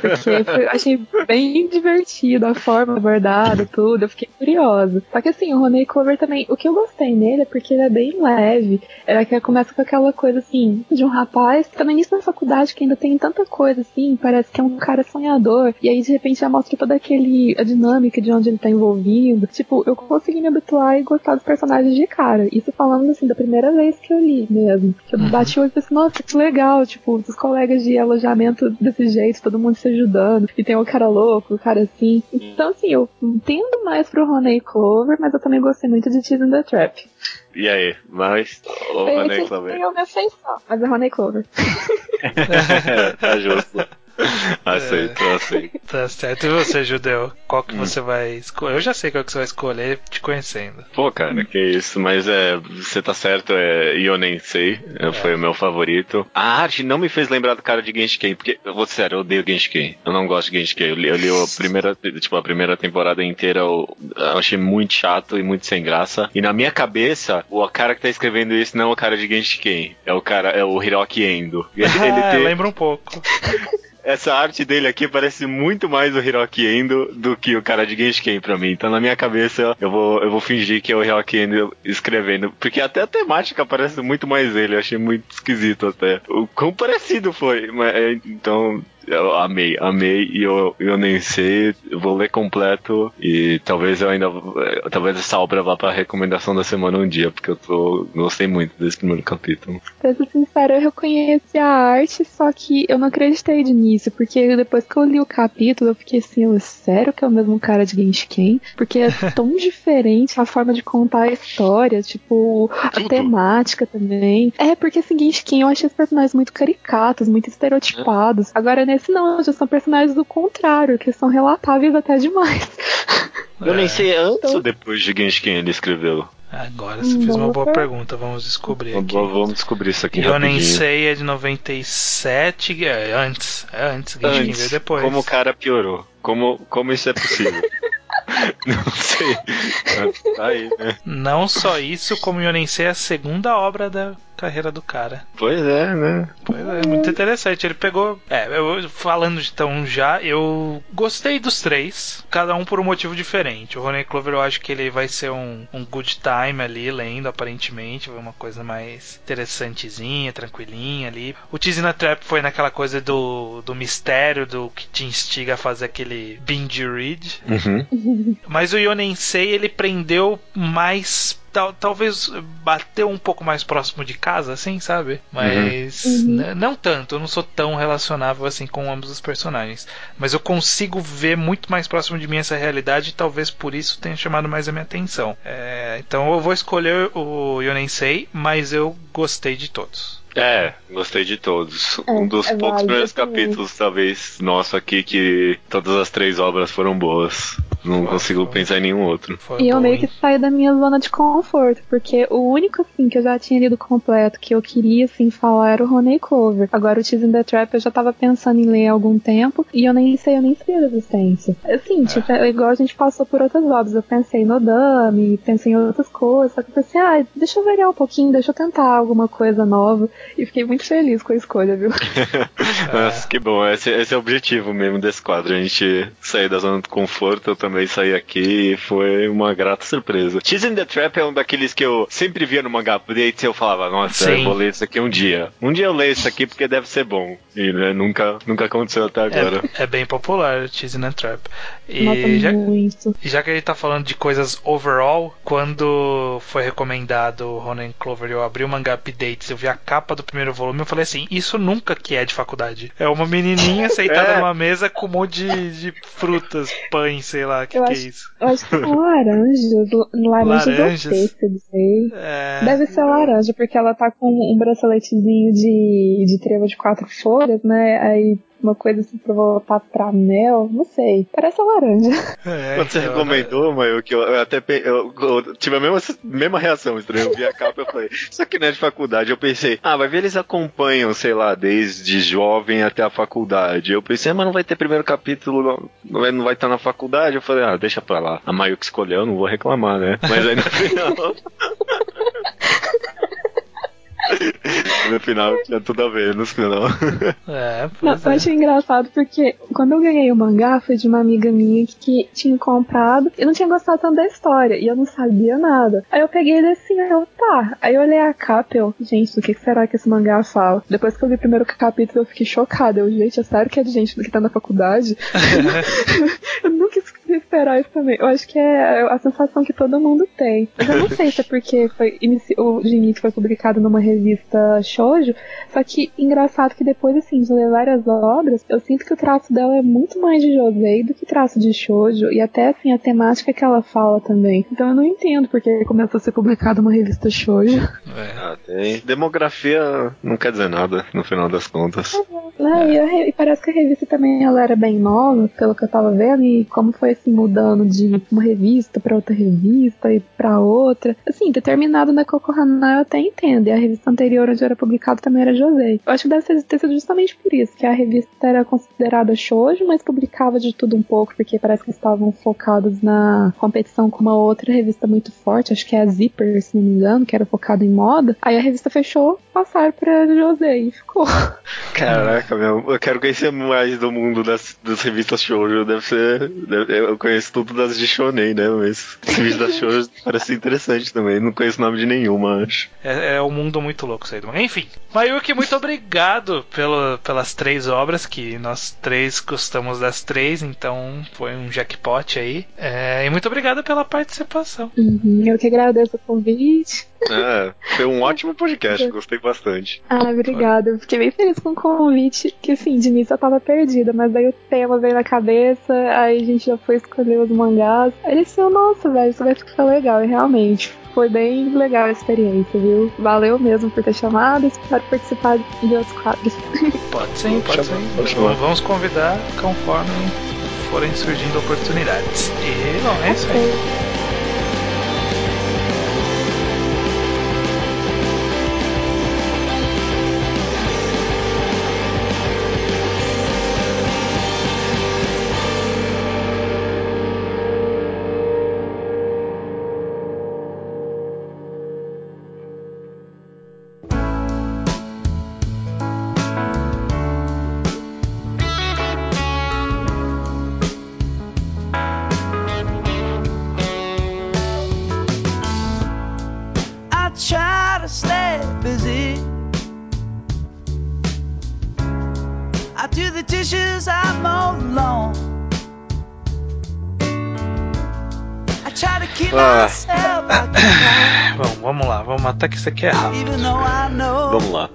Porque [LAUGHS] foi, eu achei bem divertido a forma abordada, tudo, eu fiquei curiosa. Só que assim, o Roney Clover também, o que eu gostei nele é porque ele é bem leve, era que começa com aquela coisa assim, de um rapaz, que tá no início da faculdade, que ainda tem tanta coisa assim, parece que é um cara sonhador, e aí de repente já mostra toda aquele, a dinâmica de onde ele tá envolvido. Tipo, eu consegui me habituar e gostar dos personagens de cara. Isso falando assim, da primeira vez que eu li mesmo. Que eu Uhum. bati o olho e falei assim, nossa, que legal, tipo, os colegas de alojamento desse jeito, todo mundo se ajudando, e tem o cara louco, o cara assim. Então, assim, eu tendo mais pro Roney Clover, mas eu também gostei muito de Teasing the Trap. E aí? Mas. Ô, É, Honey Clover. tem uma feição, mas é Roney Clover. [LAUGHS] tá justo. [LAUGHS] Aceito, aceito. Tá certo. E você, Judeu? Qual que você vai escolher? Eu já sei qual que você vai escolher te conhecendo. Pô, cara, que isso, mas é, você tá certo, é Yonensei, é, foi o meu favorito. A arte não me fez lembrar do cara de Genshin, porque, eu vou ser sério, eu odeio Genshin. Eu não gosto de Genshin. Eu li, eu li a primeira, tipo, a primeira temporada inteira, eu, eu achei muito chato e muito sem graça. E na minha cabeça, o cara que tá escrevendo isso não é o cara de Genshin, é o cara, é o Hiroki Endo. [LAUGHS] Ele, ele Ah, tem- lembra um pouco. [LAUGHS] essa arte dele aqui parece muito mais o Hiroki Endo do que o cara de Genshin pra mim. Então na minha cabeça eu vou, eu vou fingir que é o Hiroki Endo escrevendo. Porque até a temática parece muito mais ele. Eu achei muito esquisito até. O quão parecido foi. Mas, é, então eu amei, amei e eu, eu nem sei. Eu vou ler completo e talvez eu ainda. Talvez essa obra vá pra recomendação da semana um dia, porque eu tô, gostei muito desse primeiro capítulo. Pra ser sincera, eu reconheci a arte, só que eu não acreditei de início, porque depois que eu li o capítulo, eu fiquei assim, "Eu, sério que é o mesmo cara de Genshin? Porque é [LAUGHS] tão diferente a forma de contar a história, tipo, a Tudo. temática também. É, porque assim, Genshin eu achei os personagens muito caricatos, muito estereotipados. Agora nesse não, já são personagens do contrário, que são relatáveis até demais. [LAUGHS] Eu nem É. sei antes Então- ou depois de Genshin ele escreveu. Agora você fez uma Boa pergunta. vamos descobrir Vamos- aqui. Vamos descobrir isso aqui Eu nem rapidinho. sei, é de 97, é antes, é antes, Genshin veio Antes, depois. como o cara piorou. Como, como isso é possível? [LAUGHS] Não sei. Tá aí, né? Não só isso, como Yonensei é a segunda obra da carreira do cara. Pois é, né? Pois é, muito interessante. Ele pegou. É, eu falando então já, eu gostei dos três, cada um por um motivo diferente. O Ronnie Clover eu acho que ele vai ser um, um good time ali, lendo, aparentemente. Vai uma coisa mais interessantezinha, tranquilinha ali. O Teasing a Trap foi naquela coisa do, do mistério, do que te instiga a fazer aquele binge read. Uhum. Mas o Yonensei ele prendeu mais. Tal, talvez bateu um pouco mais próximo de casa, assim, sabe? Mas Uhum. n- não tanto, eu não sou tão relacionável assim com ambos os personagens. Mas eu consigo ver muito mais próximo de mim essa realidade e talvez por isso tenha chamado mais a minha atenção. É, então eu vou escolher o Yonensei, mas eu gostei de todos. É, gostei de todos. É, um dos é poucos primeiros também. capítulos, talvez, nosso aqui, que todas as três obras foram boas. Não Foi, consigo foi. pensar em nenhum outro. Foi E eu bom, meio hein? que saí da minha zona de conforto, porque o único, assim, que eu já tinha lido completo, que eu queria, assim, falar era o Honey Clover. Agora o Teasing the Trap eu já tava pensando em ler há algum tempo, e eu nem sei, eu nem sabia da existência. Assim, tipo, é igual a gente passou por outras obras, eu pensei no Dami, pensei em outras coisas, só que eu pensei, ah, deixa eu variar um pouquinho, deixa eu tentar alguma coisa nova, e fiquei muito feliz com a escolha, viu? [LAUGHS] Mas que bom, esse, esse é o objetivo mesmo desse quadro, a gente sair da zona de conforto. Eu também sair aqui e foi uma grata surpresa. Cheese in the Trap é um daqueles que eu sempre via no mangá update e eu falava, nossa, Sim. eu vou ler isso aqui um dia. Um dia eu leio isso aqui porque deve ser bom. E né, nunca, nunca aconteceu até agora. É, é bem popular, Cheese and Trap. E já, muito. já que a gente tá falando de coisas overall, quando foi recomendado o Ronan Clover eu abri o mangá updates, eu vi a capa do primeiro volume, eu falei assim, isso nunca que é de faculdade. É uma menininha [LAUGHS] sentada É. numa mesa com um monte de, de frutas, pães, sei lá, o que, que é isso. Eu acho que são laranjas. Laranjas, Laranjas. pêssegos aí. É, Deve ser laranja, porque ela tá com um braceletezinho de, de trevo de quatro folhas, né? Aí uma coisa assim pra voltar pra mel, não sei. Parece laranja. é, Quando você então, recomendou, Maio, que eu, eu até pe- eu, eu tive a mesma, mesma reação, estranho. Eu vi a capa e eu falei, isso aqui não é de faculdade. Eu pensei, ah, vai ver eles acompanham, sei lá, desde jovem até a faculdade. Eu pensei, ah, mas não vai ter primeiro capítulo, não, vai, não vai estar na faculdade. Eu falei, ah, deixa pra lá. A Maio que escolheu, não vou reclamar, né? Mas aí no final. [LAUGHS] [LAUGHS] no final tinha tudo a ver, no final. É, Não, pois eu é. achei engraçado porque quando eu ganhei o mangá foi de uma amiga minha que tinha comprado e não tinha gostado tanto da história e eu não sabia nada. Aí eu peguei ele assim, aí eu, tá. Aí eu olhei a capa e eu, gente, do que que será que esse mangá fala? Depois que eu li o primeiro capítulo eu fiquei chocada. Eu, gente, é sério que é de gente que tá na faculdade? [LAUGHS] [LAUGHS] eu nunca isso também. Eu acho que é a sensação que todo mundo tem. Mas eu não sei se é porque foi o início foi publicado numa revista shoujo, só que engraçado que depois, assim, de ler várias obras, eu sinto que o traço dela é muito mais de Josei do que traço de shoujo, e até, assim, a temática que ela fala também. Então eu não entendo porque começou a ser publicado numa revista shoujo. É. Ah, tem. Demografia não quer dizer nada, no final das contas. Né? E, a re- e parece que a revista também ela era bem nova, pelo que eu tava vendo, e como foi assim mudando de uma revista pra outra revista e pra outra. Assim, determinado na Kokohana eu até entendo, e a revista anterior onde era publicado também era Josei. Eu acho que deve ter sido justamente por isso, que a revista era considerada shoujo, mas publicava de tudo um pouco, porque parece que estavam focados na competição com uma outra revista muito forte, acho que é a Zipper, se não me engano, que era focada em moda. Aí a revista fechou, passaram pra Josei e ficou. Caraca, meu, eu quero conhecer mais do mundo das, das revistas shoujo. Deve ser. deve- eu conheço tudo das de shonen, né? Mas as revistas [LAUGHS] shoujo parece interessante também. Não conheço o nome de nenhuma, acho. É, é um mundo muito louco isso aí. do- Enfim, Mayuki, muito obrigado pelo, pelas três obras, que nós três gostamos das três, então foi um jackpot aí. É, e muito obrigado pela participação. Uhum, eu que agradeço o convite. É, foi um [LAUGHS] ótimo podcast, gostei bastante. Ah, obrigada. Eu fiquei bem feliz com o convite, que assim, de início eu tava perdida, mas daí o tema veio na cabeça, aí a gente já foi escolher os mangás. Aí ele disse, nossa, velho, isso vai ficar legal. E realmente, foi bem legal a experiência, viu? Valeu mesmo por ter chamado, espero participar de outros quadros. [LAUGHS] Pode sim, pode sim. chamar. Vamos convidar conforme forem surgindo oportunidades. E, bom, é isso aí. Até que isso aqui é rápido. Vamos lá.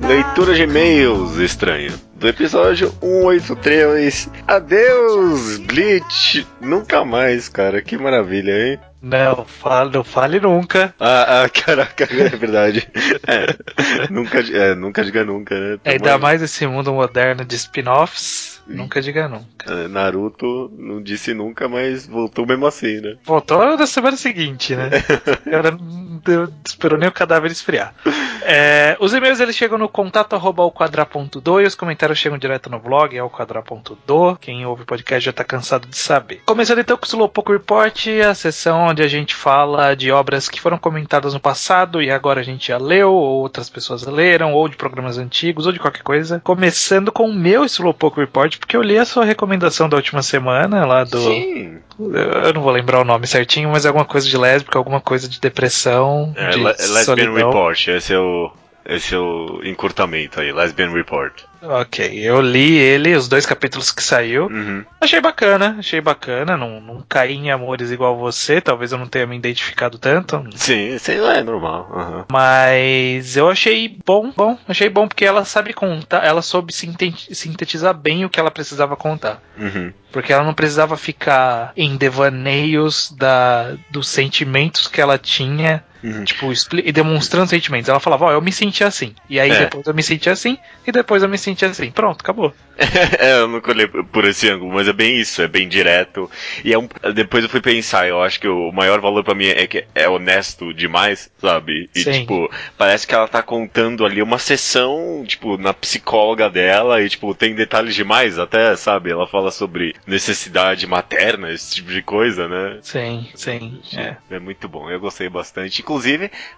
Leitura de e-mails, estranho. Do episódio 183. Adeus, Bleach. Nunca mais, cara. Que maravilha, hein? Não, fale, não fale nunca. Ah, ah caraca, [LAUGHS] é verdade. É, nunca, é, nunca diga nunca, né? Ainda mais esse mundo moderno de spin-offs. Nunca diga nunca. É, Naruto não disse nunca, mas voltou mesmo assim, né? Voltou na semana seguinte, né? [LAUGHS] Ela não esperou nem o cadáver esfriar. É, os e-mails eles chegam no contato arroba ao quadra.do e os comentários chegam direto no blog ao quadra.do. Quem ouve o podcast já tá cansado de saber. Começando então com o Slowpoke Report, a sessão onde a gente fala de obras que foram comentadas no passado e agora a gente já leu, ou outras pessoas leram, ou de programas antigos, ou de qualquer coisa. Começando com o meu Slowpoke Report, porque eu li a sua recomendação da última semana lá do. Sim. Eu não vou lembrar o nome certinho, mas é alguma coisa de lésbica, alguma coisa de depressão. É, de Le- Lesbian solidão. Report, esse é o. Esse é o encurtamento aí, Lesbian Report. Ok, eu li ele, os dois capítulos que saiu. Uhum. Achei bacana, achei bacana. Não, não caí em amores igual você, talvez eu não tenha me identificado tanto. Sim, sim, é normal. aham. Mas eu achei bom, bom, achei bom porque ela sabe contar, ela soube sintetizar bem o que ela precisava contar. Uhum. Porque ela não precisava ficar em devaneios da, dos sentimentos que ela tinha, Uhum. tipo, e demonstrando sentimentos. Ela falava, ó, eu me senti assim. E aí É. depois eu me senti assim, e depois eu me senti assim. Pronto, acabou. [LAUGHS] é, eu nunca olhei por esse ângulo, mas é bem isso, é bem direto. E é um, depois eu fui pensar, eu acho que o maior valor pra mim é que é honesto demais, sabe? E Sim. tipo, parece que ela tá contando ali uma sessão, tipo, na psicóloga dela e tipo, tem detalhes demais até, sabe? Ela fala sobre necessidade materna, esse tipo de coisa, né? Sim, sim. É. É muito bom, eu gostei bastante. Inclusive,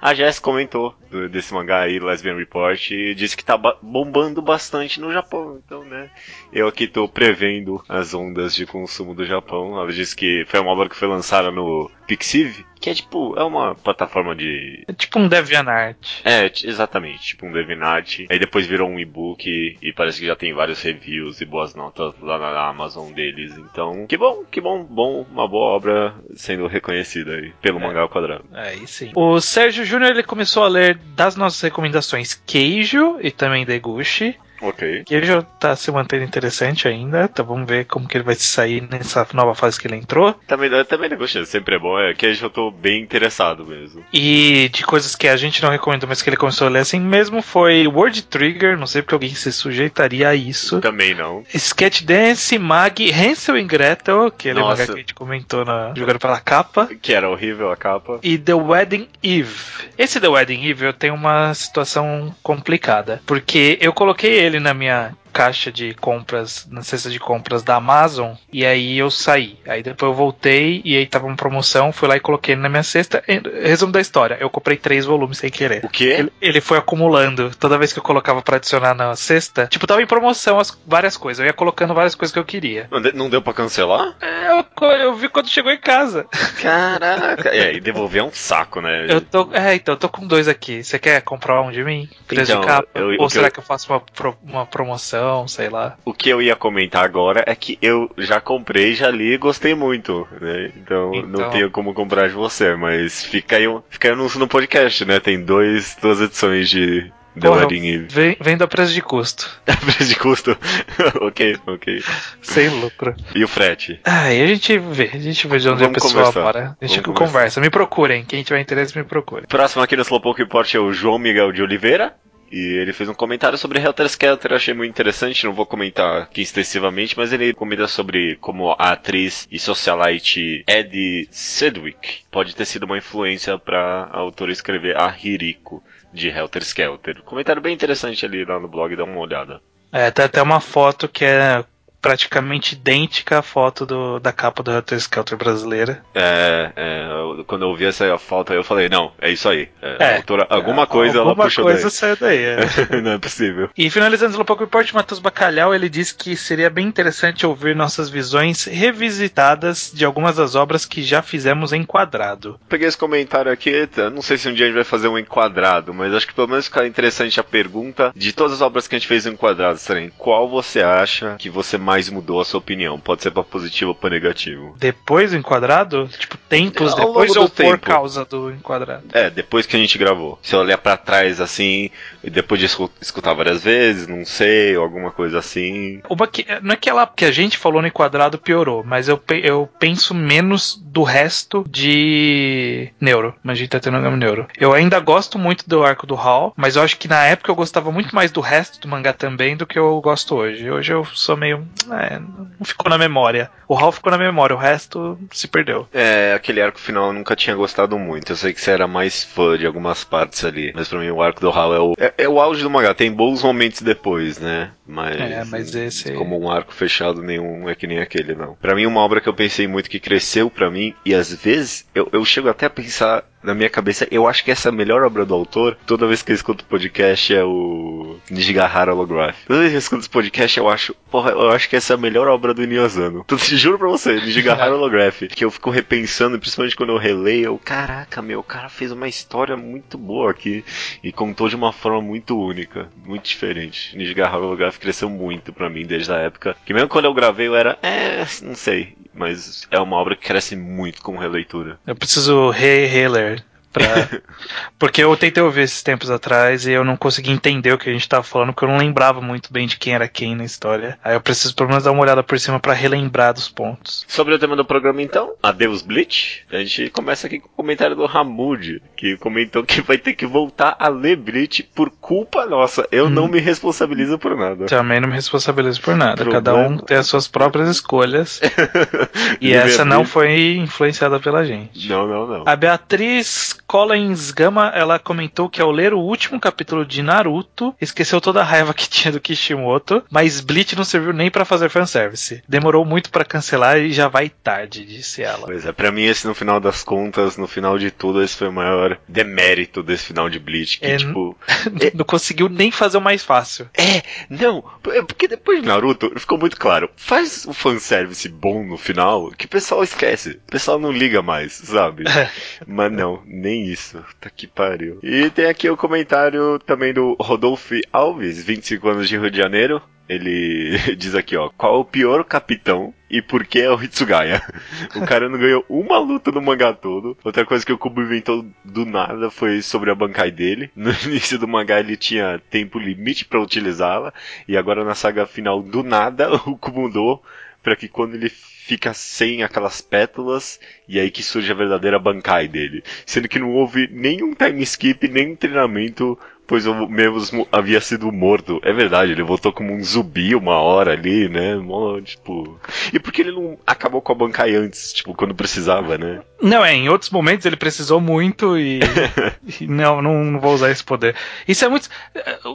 a Jess comentou do- desse mangá aí, Lesbian Report, e disse que tá ba- bombando bastante no Japão. Então, né, eu aqui tô prevendo as ondas de consumo do Japão. Ela disse que foi uma obra que foi lançada no Pixiv, que é tipo, é uma plataforma de. É tipo um DeviantArt. É, exatamente, tipo um Devinart. Aí depois virou um e-book e parece que já tem vários reviews e boas notas lá na Amazon deles. Então, que bom, que bom, bom, uma boa obra sendo reconhecida aí pelo mangá ao quadrado. Aí sim. O Sérgio Júnior ele começou a ler das nossas recomendações Queijo e também Deguchi. Ok. Queijo tá se mantendo interessante ainda, então vamos ver como que ele vai se sair nessa nova fase que ele entrou. Também, também negociando, sempre é bom, é que eu tô bem interessado mesmo. E de coisas que a gente não recomendou, mas que ele começou a ler assim mesmo, foi Word Trigger, não sei porque alguém se sujeitaria a isso. Também não. Sketch Dance, Mag, Hansel e Gretel, que ele é que a gente comentou na jogando pela capa. Que era horrível a capa. e The Wedding Eve. Esse The Wedding Eve eu tenho uma situação complicada, porque eu coloquei ele na minha caixa de compras, na cesta de compras da Amazon, e aí eu saí. Aí depois eu voltei e aí tava uma promoção, fui lá e coloquei ele na minha cesta. E, resumo da história, eu comprei três volumes sem querer. O quê? Ele, ele foi acumulando. Toda vez que eu colocava pra adicionar na cesta, tipo, tava em promoção as várias coisas. Eu ia colocando várias coisas que eu queria. Não, de- não deu pra cancelar? É, Eu, eu vi quando chegou em casa. Caraca. É, e devolver é um saco, né? Eu tô. É, então, eu tô com dois aqui. Você quer comprar um de mim? Preço Então, de capa? eu- Ou será eu- que eu faço uma, pro- uma promoção? Sei lá. O que eu ia comentar agora é que eu já comprei, já li e gostei muito, né? Então, não Então. tenho como comprar de você, mas fica aí, um- fica aí anúncio no podcast, né? Tem dois, duas edições de The Porra, Wedding Eve. vem- Vendo a preço de custo. [LAUGHS] Preço de custo. [LAUGHS] ok, ok. sem lucro. E o frete? Aí a gente vê. A gente vê de onde Vamos a pessoa conversar. mora. A gente conversa. Me procurem. Quem tiver interesse, me procure. Próximo aqui no Slowpoke Report é o João Miguel de Oliveira. E ele fez um comentário sobre Helter Skelter, eu achei muito interessante, não vou comentar aqui extensivamente, mas ele comenta sobre como a atriz e socialite Eddie Sedgwick pode ter sido uma influência para a autora escrever a Hiriko de Helter Skelter. Comentário bem interessante ali lá no blog, dá uma olhada. É, tem até uma foto que é praticamente idêntica à foto do, da capa do Hunter Skelter brasileira. É, é, eu- quando eu vi essa foto aí, eu falei, não, é isso aí. É, É. autora, alguma coisa Alguma ela puxou coisa daí. saiu daí. é. [LAUGHS] não é possível. E finalizando o Slowpoke Report, Matheus Bacalhau, ele disse que seria bem interessante ouvir nossas visões revisitadas de algumas das obras que já fizemos em quadrado. Peguei esse comentário aqui, não sei se um dia a gente vai fazer um enquadrado, mas acho que pelo menos fica interessante a pergunta de todas as obras que a gente fez em enquadrado, Seren, qual você acha que você mais mudou a sua opinião? Pode ser pra positivo ou pra negativo. Depois do enquadrado? Tipo, tempos longo depois ou por tempo. causa do enquadrado? É, depois que a gente gravou. Se eu olhar pra trás assim, e depois de escu- escutar várias vezes, não sei, ou alguma coisa assim. Uma que, não é que ela que a gente falou no enquadrado piorou, mas eu, pe- eu penso menos do resto de Neuro. Mas a gente tá tendo um Neuro. Eu ainda gosto muito do arco do Hall, mas eu acho que na época eu gostava muito mais do resto do mangá também do que eu gosto hoje. Hoje eu sou meio. É, não ficou na memória. O Hall ficou na memória, o resto se perdeu. É, aquele arco final eu nunca tinha gostado muito. Eu sei que você era mais fã de algumas partes ali. Mas pra mim o arco do Hal é o, é, é o auge do mangá. Tem bons momentos depois, né? Mas, É, mas esse- como um arco fechado, nenhum é que nem aquele, não. Pra mim, uma obra que eu pensei muito que cresceu pra mim, e às vezes eu, eu chego até a pensar na minha cabeça, eu acho que essa é a melhor obra do autor. Toda vez que eu escuto o podcast é o Nijigahara Holograph. Toda vez que eu escuto esse podcast, eu acho, porra, eu acho que essa é a melhor obra do Inuyasano. Então, [LAUGHS] te juro pra você, Nijigahara [LAUGHS] Holograph, que eu fico repensando, principalmente quando eu releio, eu, caraca, meu, o cara fez uma história muito boa aqui e contou de uma forma muito única, muito diferente. Nijigahara Holograph cresceu muito pra mim desde a época, que mesmo quando eu gravei eu era, é, não sei, mas é uma obra que cresce muito com releitura. Eu preciso re-reler. Pra... [LAUGHS] Porque eu tentei ouvir esses tempos atrás e eu não consegui entender o que a gente tava falando, porque eu não lembrava muito bem de quem era quem na história. Aí eu preciso pelo menos dar uma olhada por cima pra relembrar dos pontos. Sobre o tema do programa, então, adeus Bleach. A gente começa aqui com o comentário do Hamud, que comentou que vai ter que voltar a ler Bleach por culpa nossa. Eu Hum. não me responsabilizo por nada. Também não me responsabilizo por nada. Problema. Cada um tem as suas próprias escolhas. [LAUGHS] e essa não foi influenciada pela gente. Não, não, não. A Beatriz Collins Gama, ela comentou que ao ler o último capítulo de Naruto, esqueceu toda a raiva que tinha do Kishimoto, mas Bleach não serviu nem pra fazer fanservice. Demorou muito pra cancelar e já vai tarde, disse ela. Pois é, pra mim esse no final das contas, no final de tudo, esse foi o maior demérito desse final de Bleach. Que, É, tipo, [LAUGHS] não conseguiu nem fazer o mais fácil. É, não, é porque depois de Naruto ficou muito claro. Faz o fanservice bom no final que o pessoal esquece. O pessoal não liga mais, sabe? [LAUGHS] Mas não, nem isso. Tá que pariu. E tem aqui o comentário também do Rodolfo Alves, 25 anos de Rio de Janeiro. Ele [LAUGHS] diz aqui, ó, qual o pior capitão e por que é o Hitsugaya? [LAUGHS] O cara não ganhou uma luta no mangá todo. Outra coisa que o Kubo inventou do nada foi sobre a Bankai dele. [LAUGHS] No início do mangá ele tinha tempo limite pra utilizá-la. E agora na saga final, do nada, o Kubo mudou pra que quando ele fica sem aquelas pétalas, e aí que surge a verdadeira Bankai dele. Sendo que não houve nenhum time skip, nenhum treinamento, pois o mesmo havia sido morto. É verdade, ele voltou como um zumbi uma hora ali, né? Mó, tipo... E por que ele não acabou com a Bankai antes, tipo, quando precisava, né? Não, é, em outros momentos ele precisou muito e, [LAUGHS] e não, não, não vou usar esse poder. Isso é muito.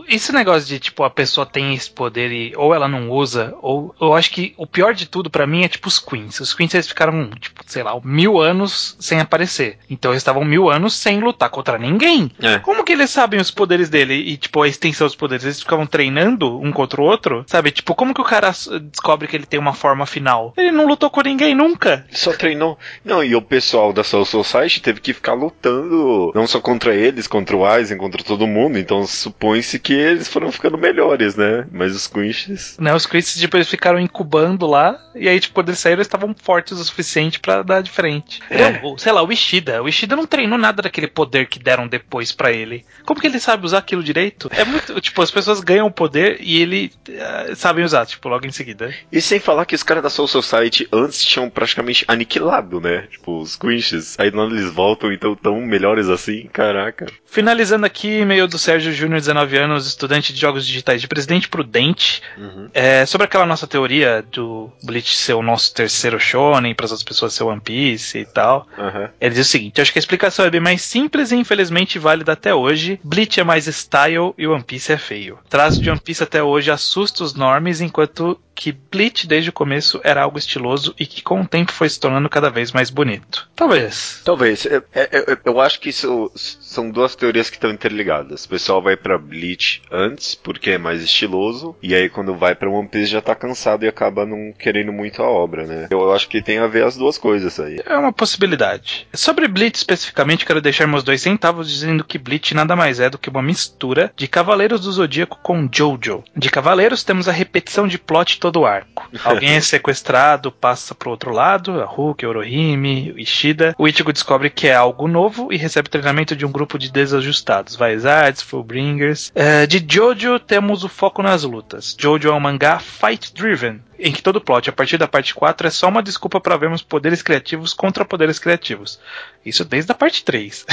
Esse negócio de, tipo, a pessoa tem esse poder e ou ela não usa, ou eu acho que o pior de tudo pra mim é tipo os Queens. Os Queens eles ficaram, tipo, sei lá, mil anos sem aparecer. Então eles estavam mil anos sem lutar contra ninguém. É. Como que eles sabem os poderes dele e, tipo, a extensão dos poderes? Eles ficavam treinando um contra o outro? Sabe? Tipo, como que o cara descobre que ele tem uma forma final? Ele não lutou com ninguém nunca. Só treinou. Não, e o pessoal da Soul Society teve que ficar lutando, não só contra eles, contra o Aizen, contra todo mundo. Então supõe-se que eles foram ficando melhores, né? Mas os Quinches. Né, os Chris tipo, eles ficaram incubando lá, e aí, tipo, quando eles saíram, eles estavam fortes o suficiente pra dar de frente. É. Não, o- sei lá, o Ishida. O Ishida não treinou nada daquele poder que deram depois pra ele. Como que ele sabe usar aquilo direito? É muito. [LAUGHS] Tipo, as pessoas ganham poder e ele eh, sabem usar, tipo, logo em seguida. E sem falar que os caras da Soul Society antes tinham praticamente aniquilado, né? Tipo, os Quinches. Aí quando eles voltam, então tão melhores assim, caraca. Finalizando aqui, e-mail do Sérgio Júnior, 19 anos, estudante de jogos digitais de Presidente Prudente. Uhum. É, sobre aquela nossa teoria do Bleach ser o nosso terceiro shonen, para as outras pessoas ser One Piece e tal. Aham. Ele diz o seguinte: eu acho que a explicação é bem mais simples e infelizmente válida até hoje. Bleach é mais style e One Piece é feio. Traço de One Piece até hoje assusta os normes, enquanto que Bleach desde o começo era algo estiloso e que com o tempo foi se tornando cada vez mais bonito. Talvez. Talvez. É- é- é- eu acho que isso são duas teorias que estão interligadas. O pessoal vai pra Bleach antes, porque é mais estiloso, e aí quando vai pra One Piece já tá cansado e acaba não querendo muito a obra, né? Eu acho que tem a ver as duas coisas aí. É uma possibilidade. Sobre Bleach especificamente, quero deixar meus dois centavos dizendo que Bleach nada mais é do que uma mistura de Cavaleiros do Zodíaco com Jojo. De Cavaleiros temos a repetição de plot todo o arco. [LAUGHS] Alguém é sequestrado, passa pro outro lado, a Hulk, Orohime, Ishida. O Ichigo descobre que é algo novo e recebe treinamento de um grupo de desajustados, Vizards, Fullbringers. É, de Jojo temos o foco nas lutas. Jojo é um mangá fight driven, em que todo plot a partir da parte 4 é só uma desculpa para vermos poderes criativos contra poderes criativos. Isso desde a parte 3.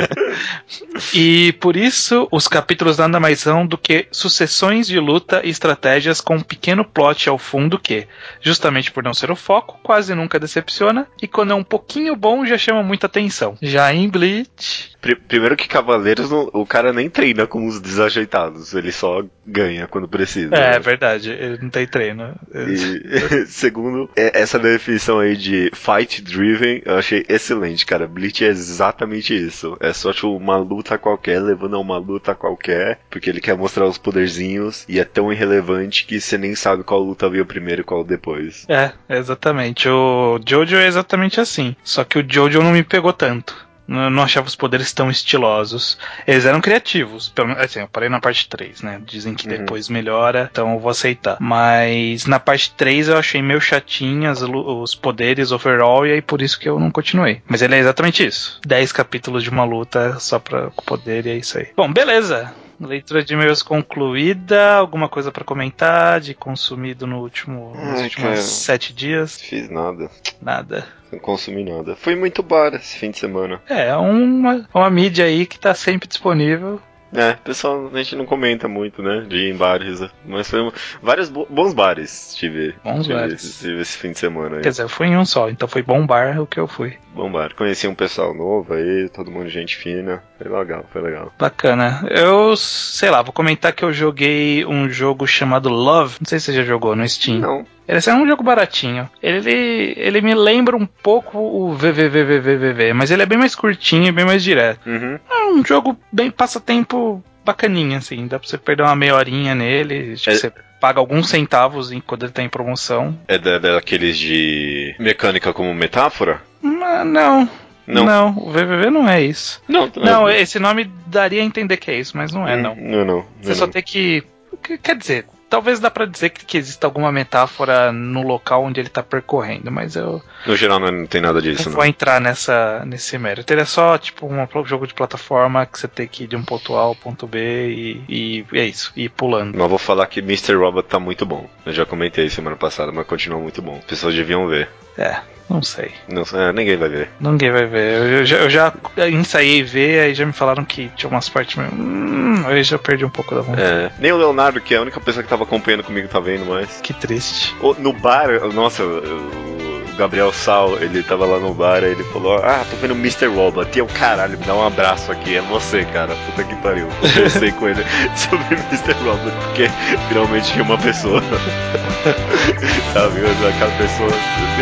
[LAUGHS] e por isso os capítulos nada mais são do que sucessões de luta e estratégias com um pequeno plot ao fundo que, justamente por não ser o foco, quase nunca decepciona e quando é um pouquinho bom já chama muita atenção. Já em Bleach, primeiro que Cavaleiros, o cara nem treina com os desajeitados, ele só ganha quando precisa. É, né? é verdade, ele não tem treino. E, [LAUGHS] segundo, é- essa definição aí de fight driven, eu achei excelente, cara. Bleach é exatamente isso. É só tipo uma luta qualquer, levando a uma luta qualquer, porque ele quer mostrar os poderzinhos e é tão irrelevante que você nem sabe qual luta veio primeiro e qual depois. É, exatamente. O Jojo é exatamente assim. Só que o Jojo não me pegou tanto. Não achava os poderes tão estilosos. Eles eram criativos. Pelo menos, assim, eu parei na parte 3, né? Dizem que Uhum. depois melhora, então eu vou aceitar. Mas na parte 3 eu achei meio chatinho as os poderes overall, e aí por isso que eu não continuei. Mas ele é exatamente isso. 10 capítulos de uma luta só pra com poder e é isso aí. Bom, beleza. Leitura de e-mails concluída. Alguma coisa pra comentar de consumido no último, nos Ai, últimos cara. sete dias? Fiz nada, Nada. Não consumi nada. Fui muito bar esse fim de semana. É, uma, uma mídia aí que tá sempre disponível. É, pessoal, a gente não comenta muito, né, de ir em bares, mas foi um- vários bo- bons bares tive, Bons tive, bares. tive esse fim de semana aí. Quer dizer, eu fui em um só, então foi bom bar o que eu fui. Bom bar. Conheci um pessoal novo aí, todo mundo gente fina. Foi legal, foi legal. Bacana. Eu, sei lá, vou comentar que eu joguei um jogo chamado Love. Não sei se você já jogou no Steam. Não. Ele é um jogo baratinho. Ele, ele me lembra um pouco o VVVVVV, mas ele é bem mais curtinho e bem mais direto. Uhum. É um jogo bem passatempo bacaninha, assim. Dá pra você perder uma meia horinha nele. Que É- você paga alguns centavos em- quando ele tá em promoção. É da, daqueles de mecânica como metáfora? Não. Não. Não, o VVV não é isso. Não, Não, esse nome daria a entender que é isso, mas não é, não. Não, não. Você não, só não. tem que. que- Quer dizer, talvez dá pra dizer que, que exista alguma metáfora no local onde ele tá percorrendo, mas eu No geral não, não tem nada disso, não não. vou entrar nessa, nesse mérito. Ele é só tipo um jogo de plataforma que você tem que ir de um ponto A ao ponto B e, e é isso, e ir pulando. Mas vou falar que Mr. Robot tá muito bom. Eu já comentei semana passada, mas continua muito bom. As pessoas deviam ver. É, não sei. Não, é, ninguém vai ver. Ninguém vai ver. Eu, eu já, eu já ensaiei ver, aí já me falaram que tinha umas partes meio. Hum, aí já perdi um pouco da vontade. É, nem o Leonardo, que é a única pessoa que tava acompanhando comigo, tá vendo mais. Que triste. O- No bar, nossa, o Gabriel Sal, ele tava lá no bar, aí ele falou, ah, tô vendo Mr. Robot, e eu, caralho, me dá um abraço aqui, é você, cara, puta que pariu. Conversei com ele [LAUGHS] sobre Mr. Robot, porque finalmente tinha uma pessoa. [LAUGHS] Sabe, aquela pessoa,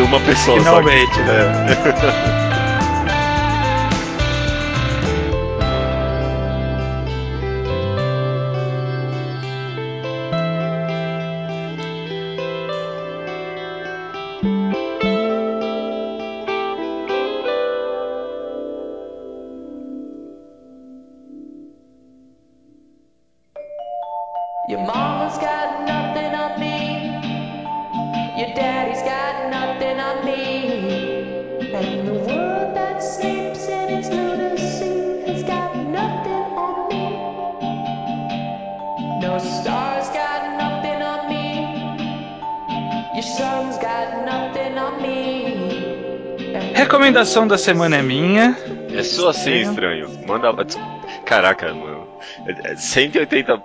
uma pessoa Finalmente, só que, [LAUGHS] é. Recomendação da semana é minha. É só assim Estranho. Manda. Caraca, mano. É- é 180,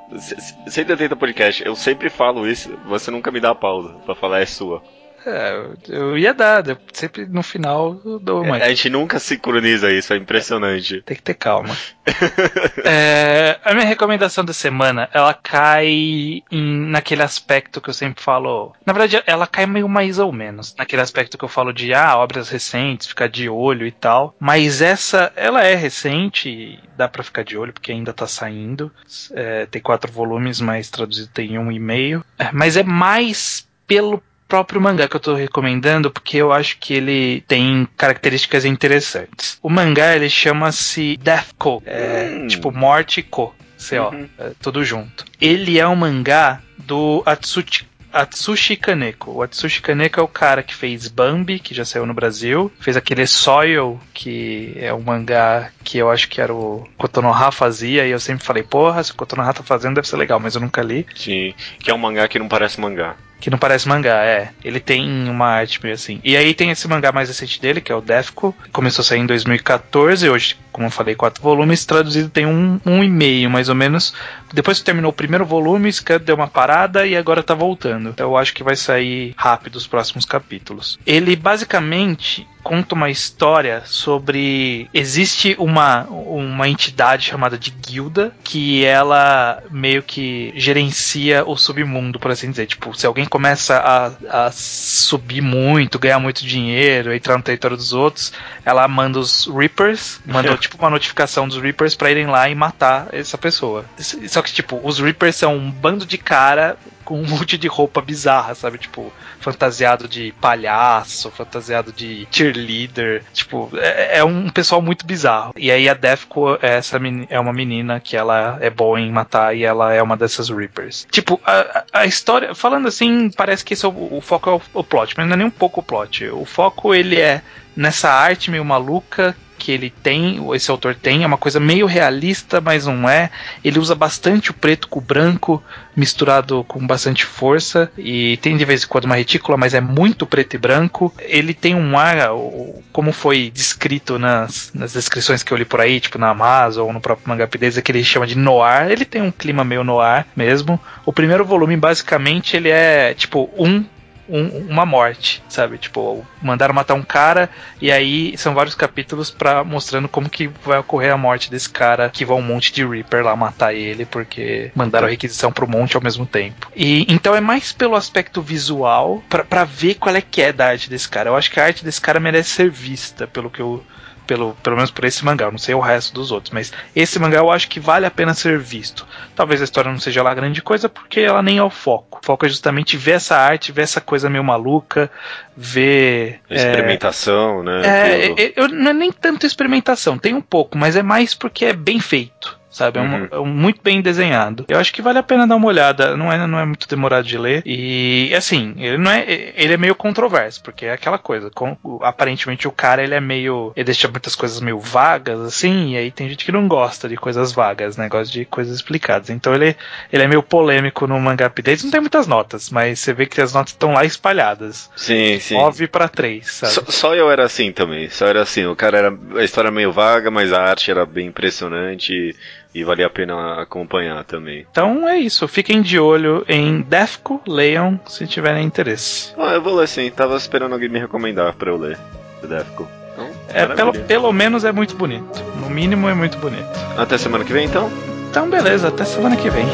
180 podcast. Eu sempre falo isso. Você nunca me dá a pausa pra falar é sua. É, eu ia dar, eu sempre no final eu dou uma. A gente nunca sincroniza isso, é impressionante. Tem que ter calma. [LAUGHS] É, a minha recomendação da semana, ela cai em, naquele aspecto que eu sempre falo. Na verdade, ela cai meio mais ou menos. Naquele aspecto que eu falo de ah, obras recentes, ficar de olho e tal. Mas essa, ela é recente, e dá pra ficar de olho, porque ainda tá saindo. É, tem quatro volumes, mas traduzido tem um e meio. É, mas é mais pelo próprio mangá que eu tô recomendando, porque eu acho que ele tem características interessantes. O mangá, ele chama-se Death Co. É, Hum. tipo Morte Co. C.O. Uhum. É, tudo junto. Ele é um mangá do Atsushi Atsushi Kaneko. O Atsushi Kaneko é o cara que fez Bambi, que já saiu no Brasil. Fez aquele Soil, que é um mangá que eu acho que era o Kotonoha fazia. E eu sempre falei, porra, se o Kotonoha tá fazendo deve ser legal, mas eu nunca li. Sim. Que é um mangá que não parece mangá. Que não parece mangá, é. Ele tem uma arte meio assim. E aí tem esse mangá mais recente dele, que é o Defco. Começou a sair em 2014, hoje como eu falei, quatro volumes, traduzido tem um, um e meio, mais ou menos. Depois que terminou o primeiro volume, Scan deu uma parada e agora tá voltando. Então eu acho que vai sair rápido os próximos capítulos. Ele basicamente conta uma história sobre existe uma, uma entidade chamada de guilda que ela meio que gerencia o submundo, por assim dizer. Tipo, se alguém começa a, a subir muito, ganhar muito dinheiro, entrar no território dos outros, ela manda os Reapers, manda tipo uma notificação dos Reapers pra irem lá e matar essa pessoa. Só que, tipo, os Reapers são um bando de cara com um [LAUGHS] monte de roupa bizarra, sabe? Tipo, fantasiado de palhaço, fantasiado de cheerleader. Tipo, é, é um pessoal muito bizarro. E aí a Defco é, essa é uma menina que ela é boa em matar e ela é uma dessas Reapers. Tipo, a, a história, falando assim, parece que esse é o, o foco é o, o plot, mas não é nem um pouco o plot. O foco ele é nessa arte meio maluca que ele tem, esse autor tem, é uma coisa meio realista, mas não é. Ele usa bastante o preto com o branco, misturado com bastante força, e tem de vez em quando uma retícula, mas é muito preto e branco. Ele tem um ar, como foi descrito nas, nas descrições que eu li por aí, tipo na Amazon ou no próprio Mangapideza, que ele chama de noir. Ele tem um clima meio noir mesmo. O primeiro volume, basicamente, ele é tipo um um- uma morte, sabe? Tipo, mandaram matar um cara e aí são vários capítulos pra mostrando como que vai ocorrer a morte desse cara, que vai um monte de Reaper lá matar ele porque mandaram requisição pro monte ao mesmo tempo. E então é mais pelo aspecto visual pra ver qual é que é da arte desse cara. Eu acho que a arte desse cara merece ser vista, pelo que eu pelo, pelo menos por esse mangá, eu não sei o resto dos outros, mas esse mangá eu acho que vale a pena ser visto. Talvez a história não seja lá grande coisa, porque ela nem é o foco. O foco é justamente ver essa arte, ver essa coisa meio maluca, ver. A experimentação, né? É, tudo. é, eu, não é nem tanto experimentação, tem um pouco, mas é mais porque é bem feito. Sabe, é, um- Uhum. é um muito bem desenhado. Eu acho que vale a pena dar uma olhada. Não é, não é muito demorado de ler. E assim, ele não é. Ele é meio controverso, porque é aquela coisa. com- aparentemente o cara ele é meio. Ele deixa muitas coisas meio vagas, assim, e aí tem gente que não gosta de coisas vagas, né? Gosta de coisas explicadas. Então ele, ele é meio polêmico no mangá update. Não tem muitas notas, mas você vê que as notas estão lá espalhadas. Sim, sim. 9 para 3, sabe? Só, só eu era assim também. Só era assim. O cara era. A história era meio vaga, mas a arte era bem impressionante e, e valia a pena acompanhar também. Então é isso. Fiquem de olho em Defco, leiam se tiverem interesse. Ah, eu vou ler sim. Tava esperando alguém me recomendar pra eu ler. O Defco. Então, É, pelo, pelo menos é muito bonito. No mínimo é muito bonito. Até semana que vem então. Então beleza, até semana que vem.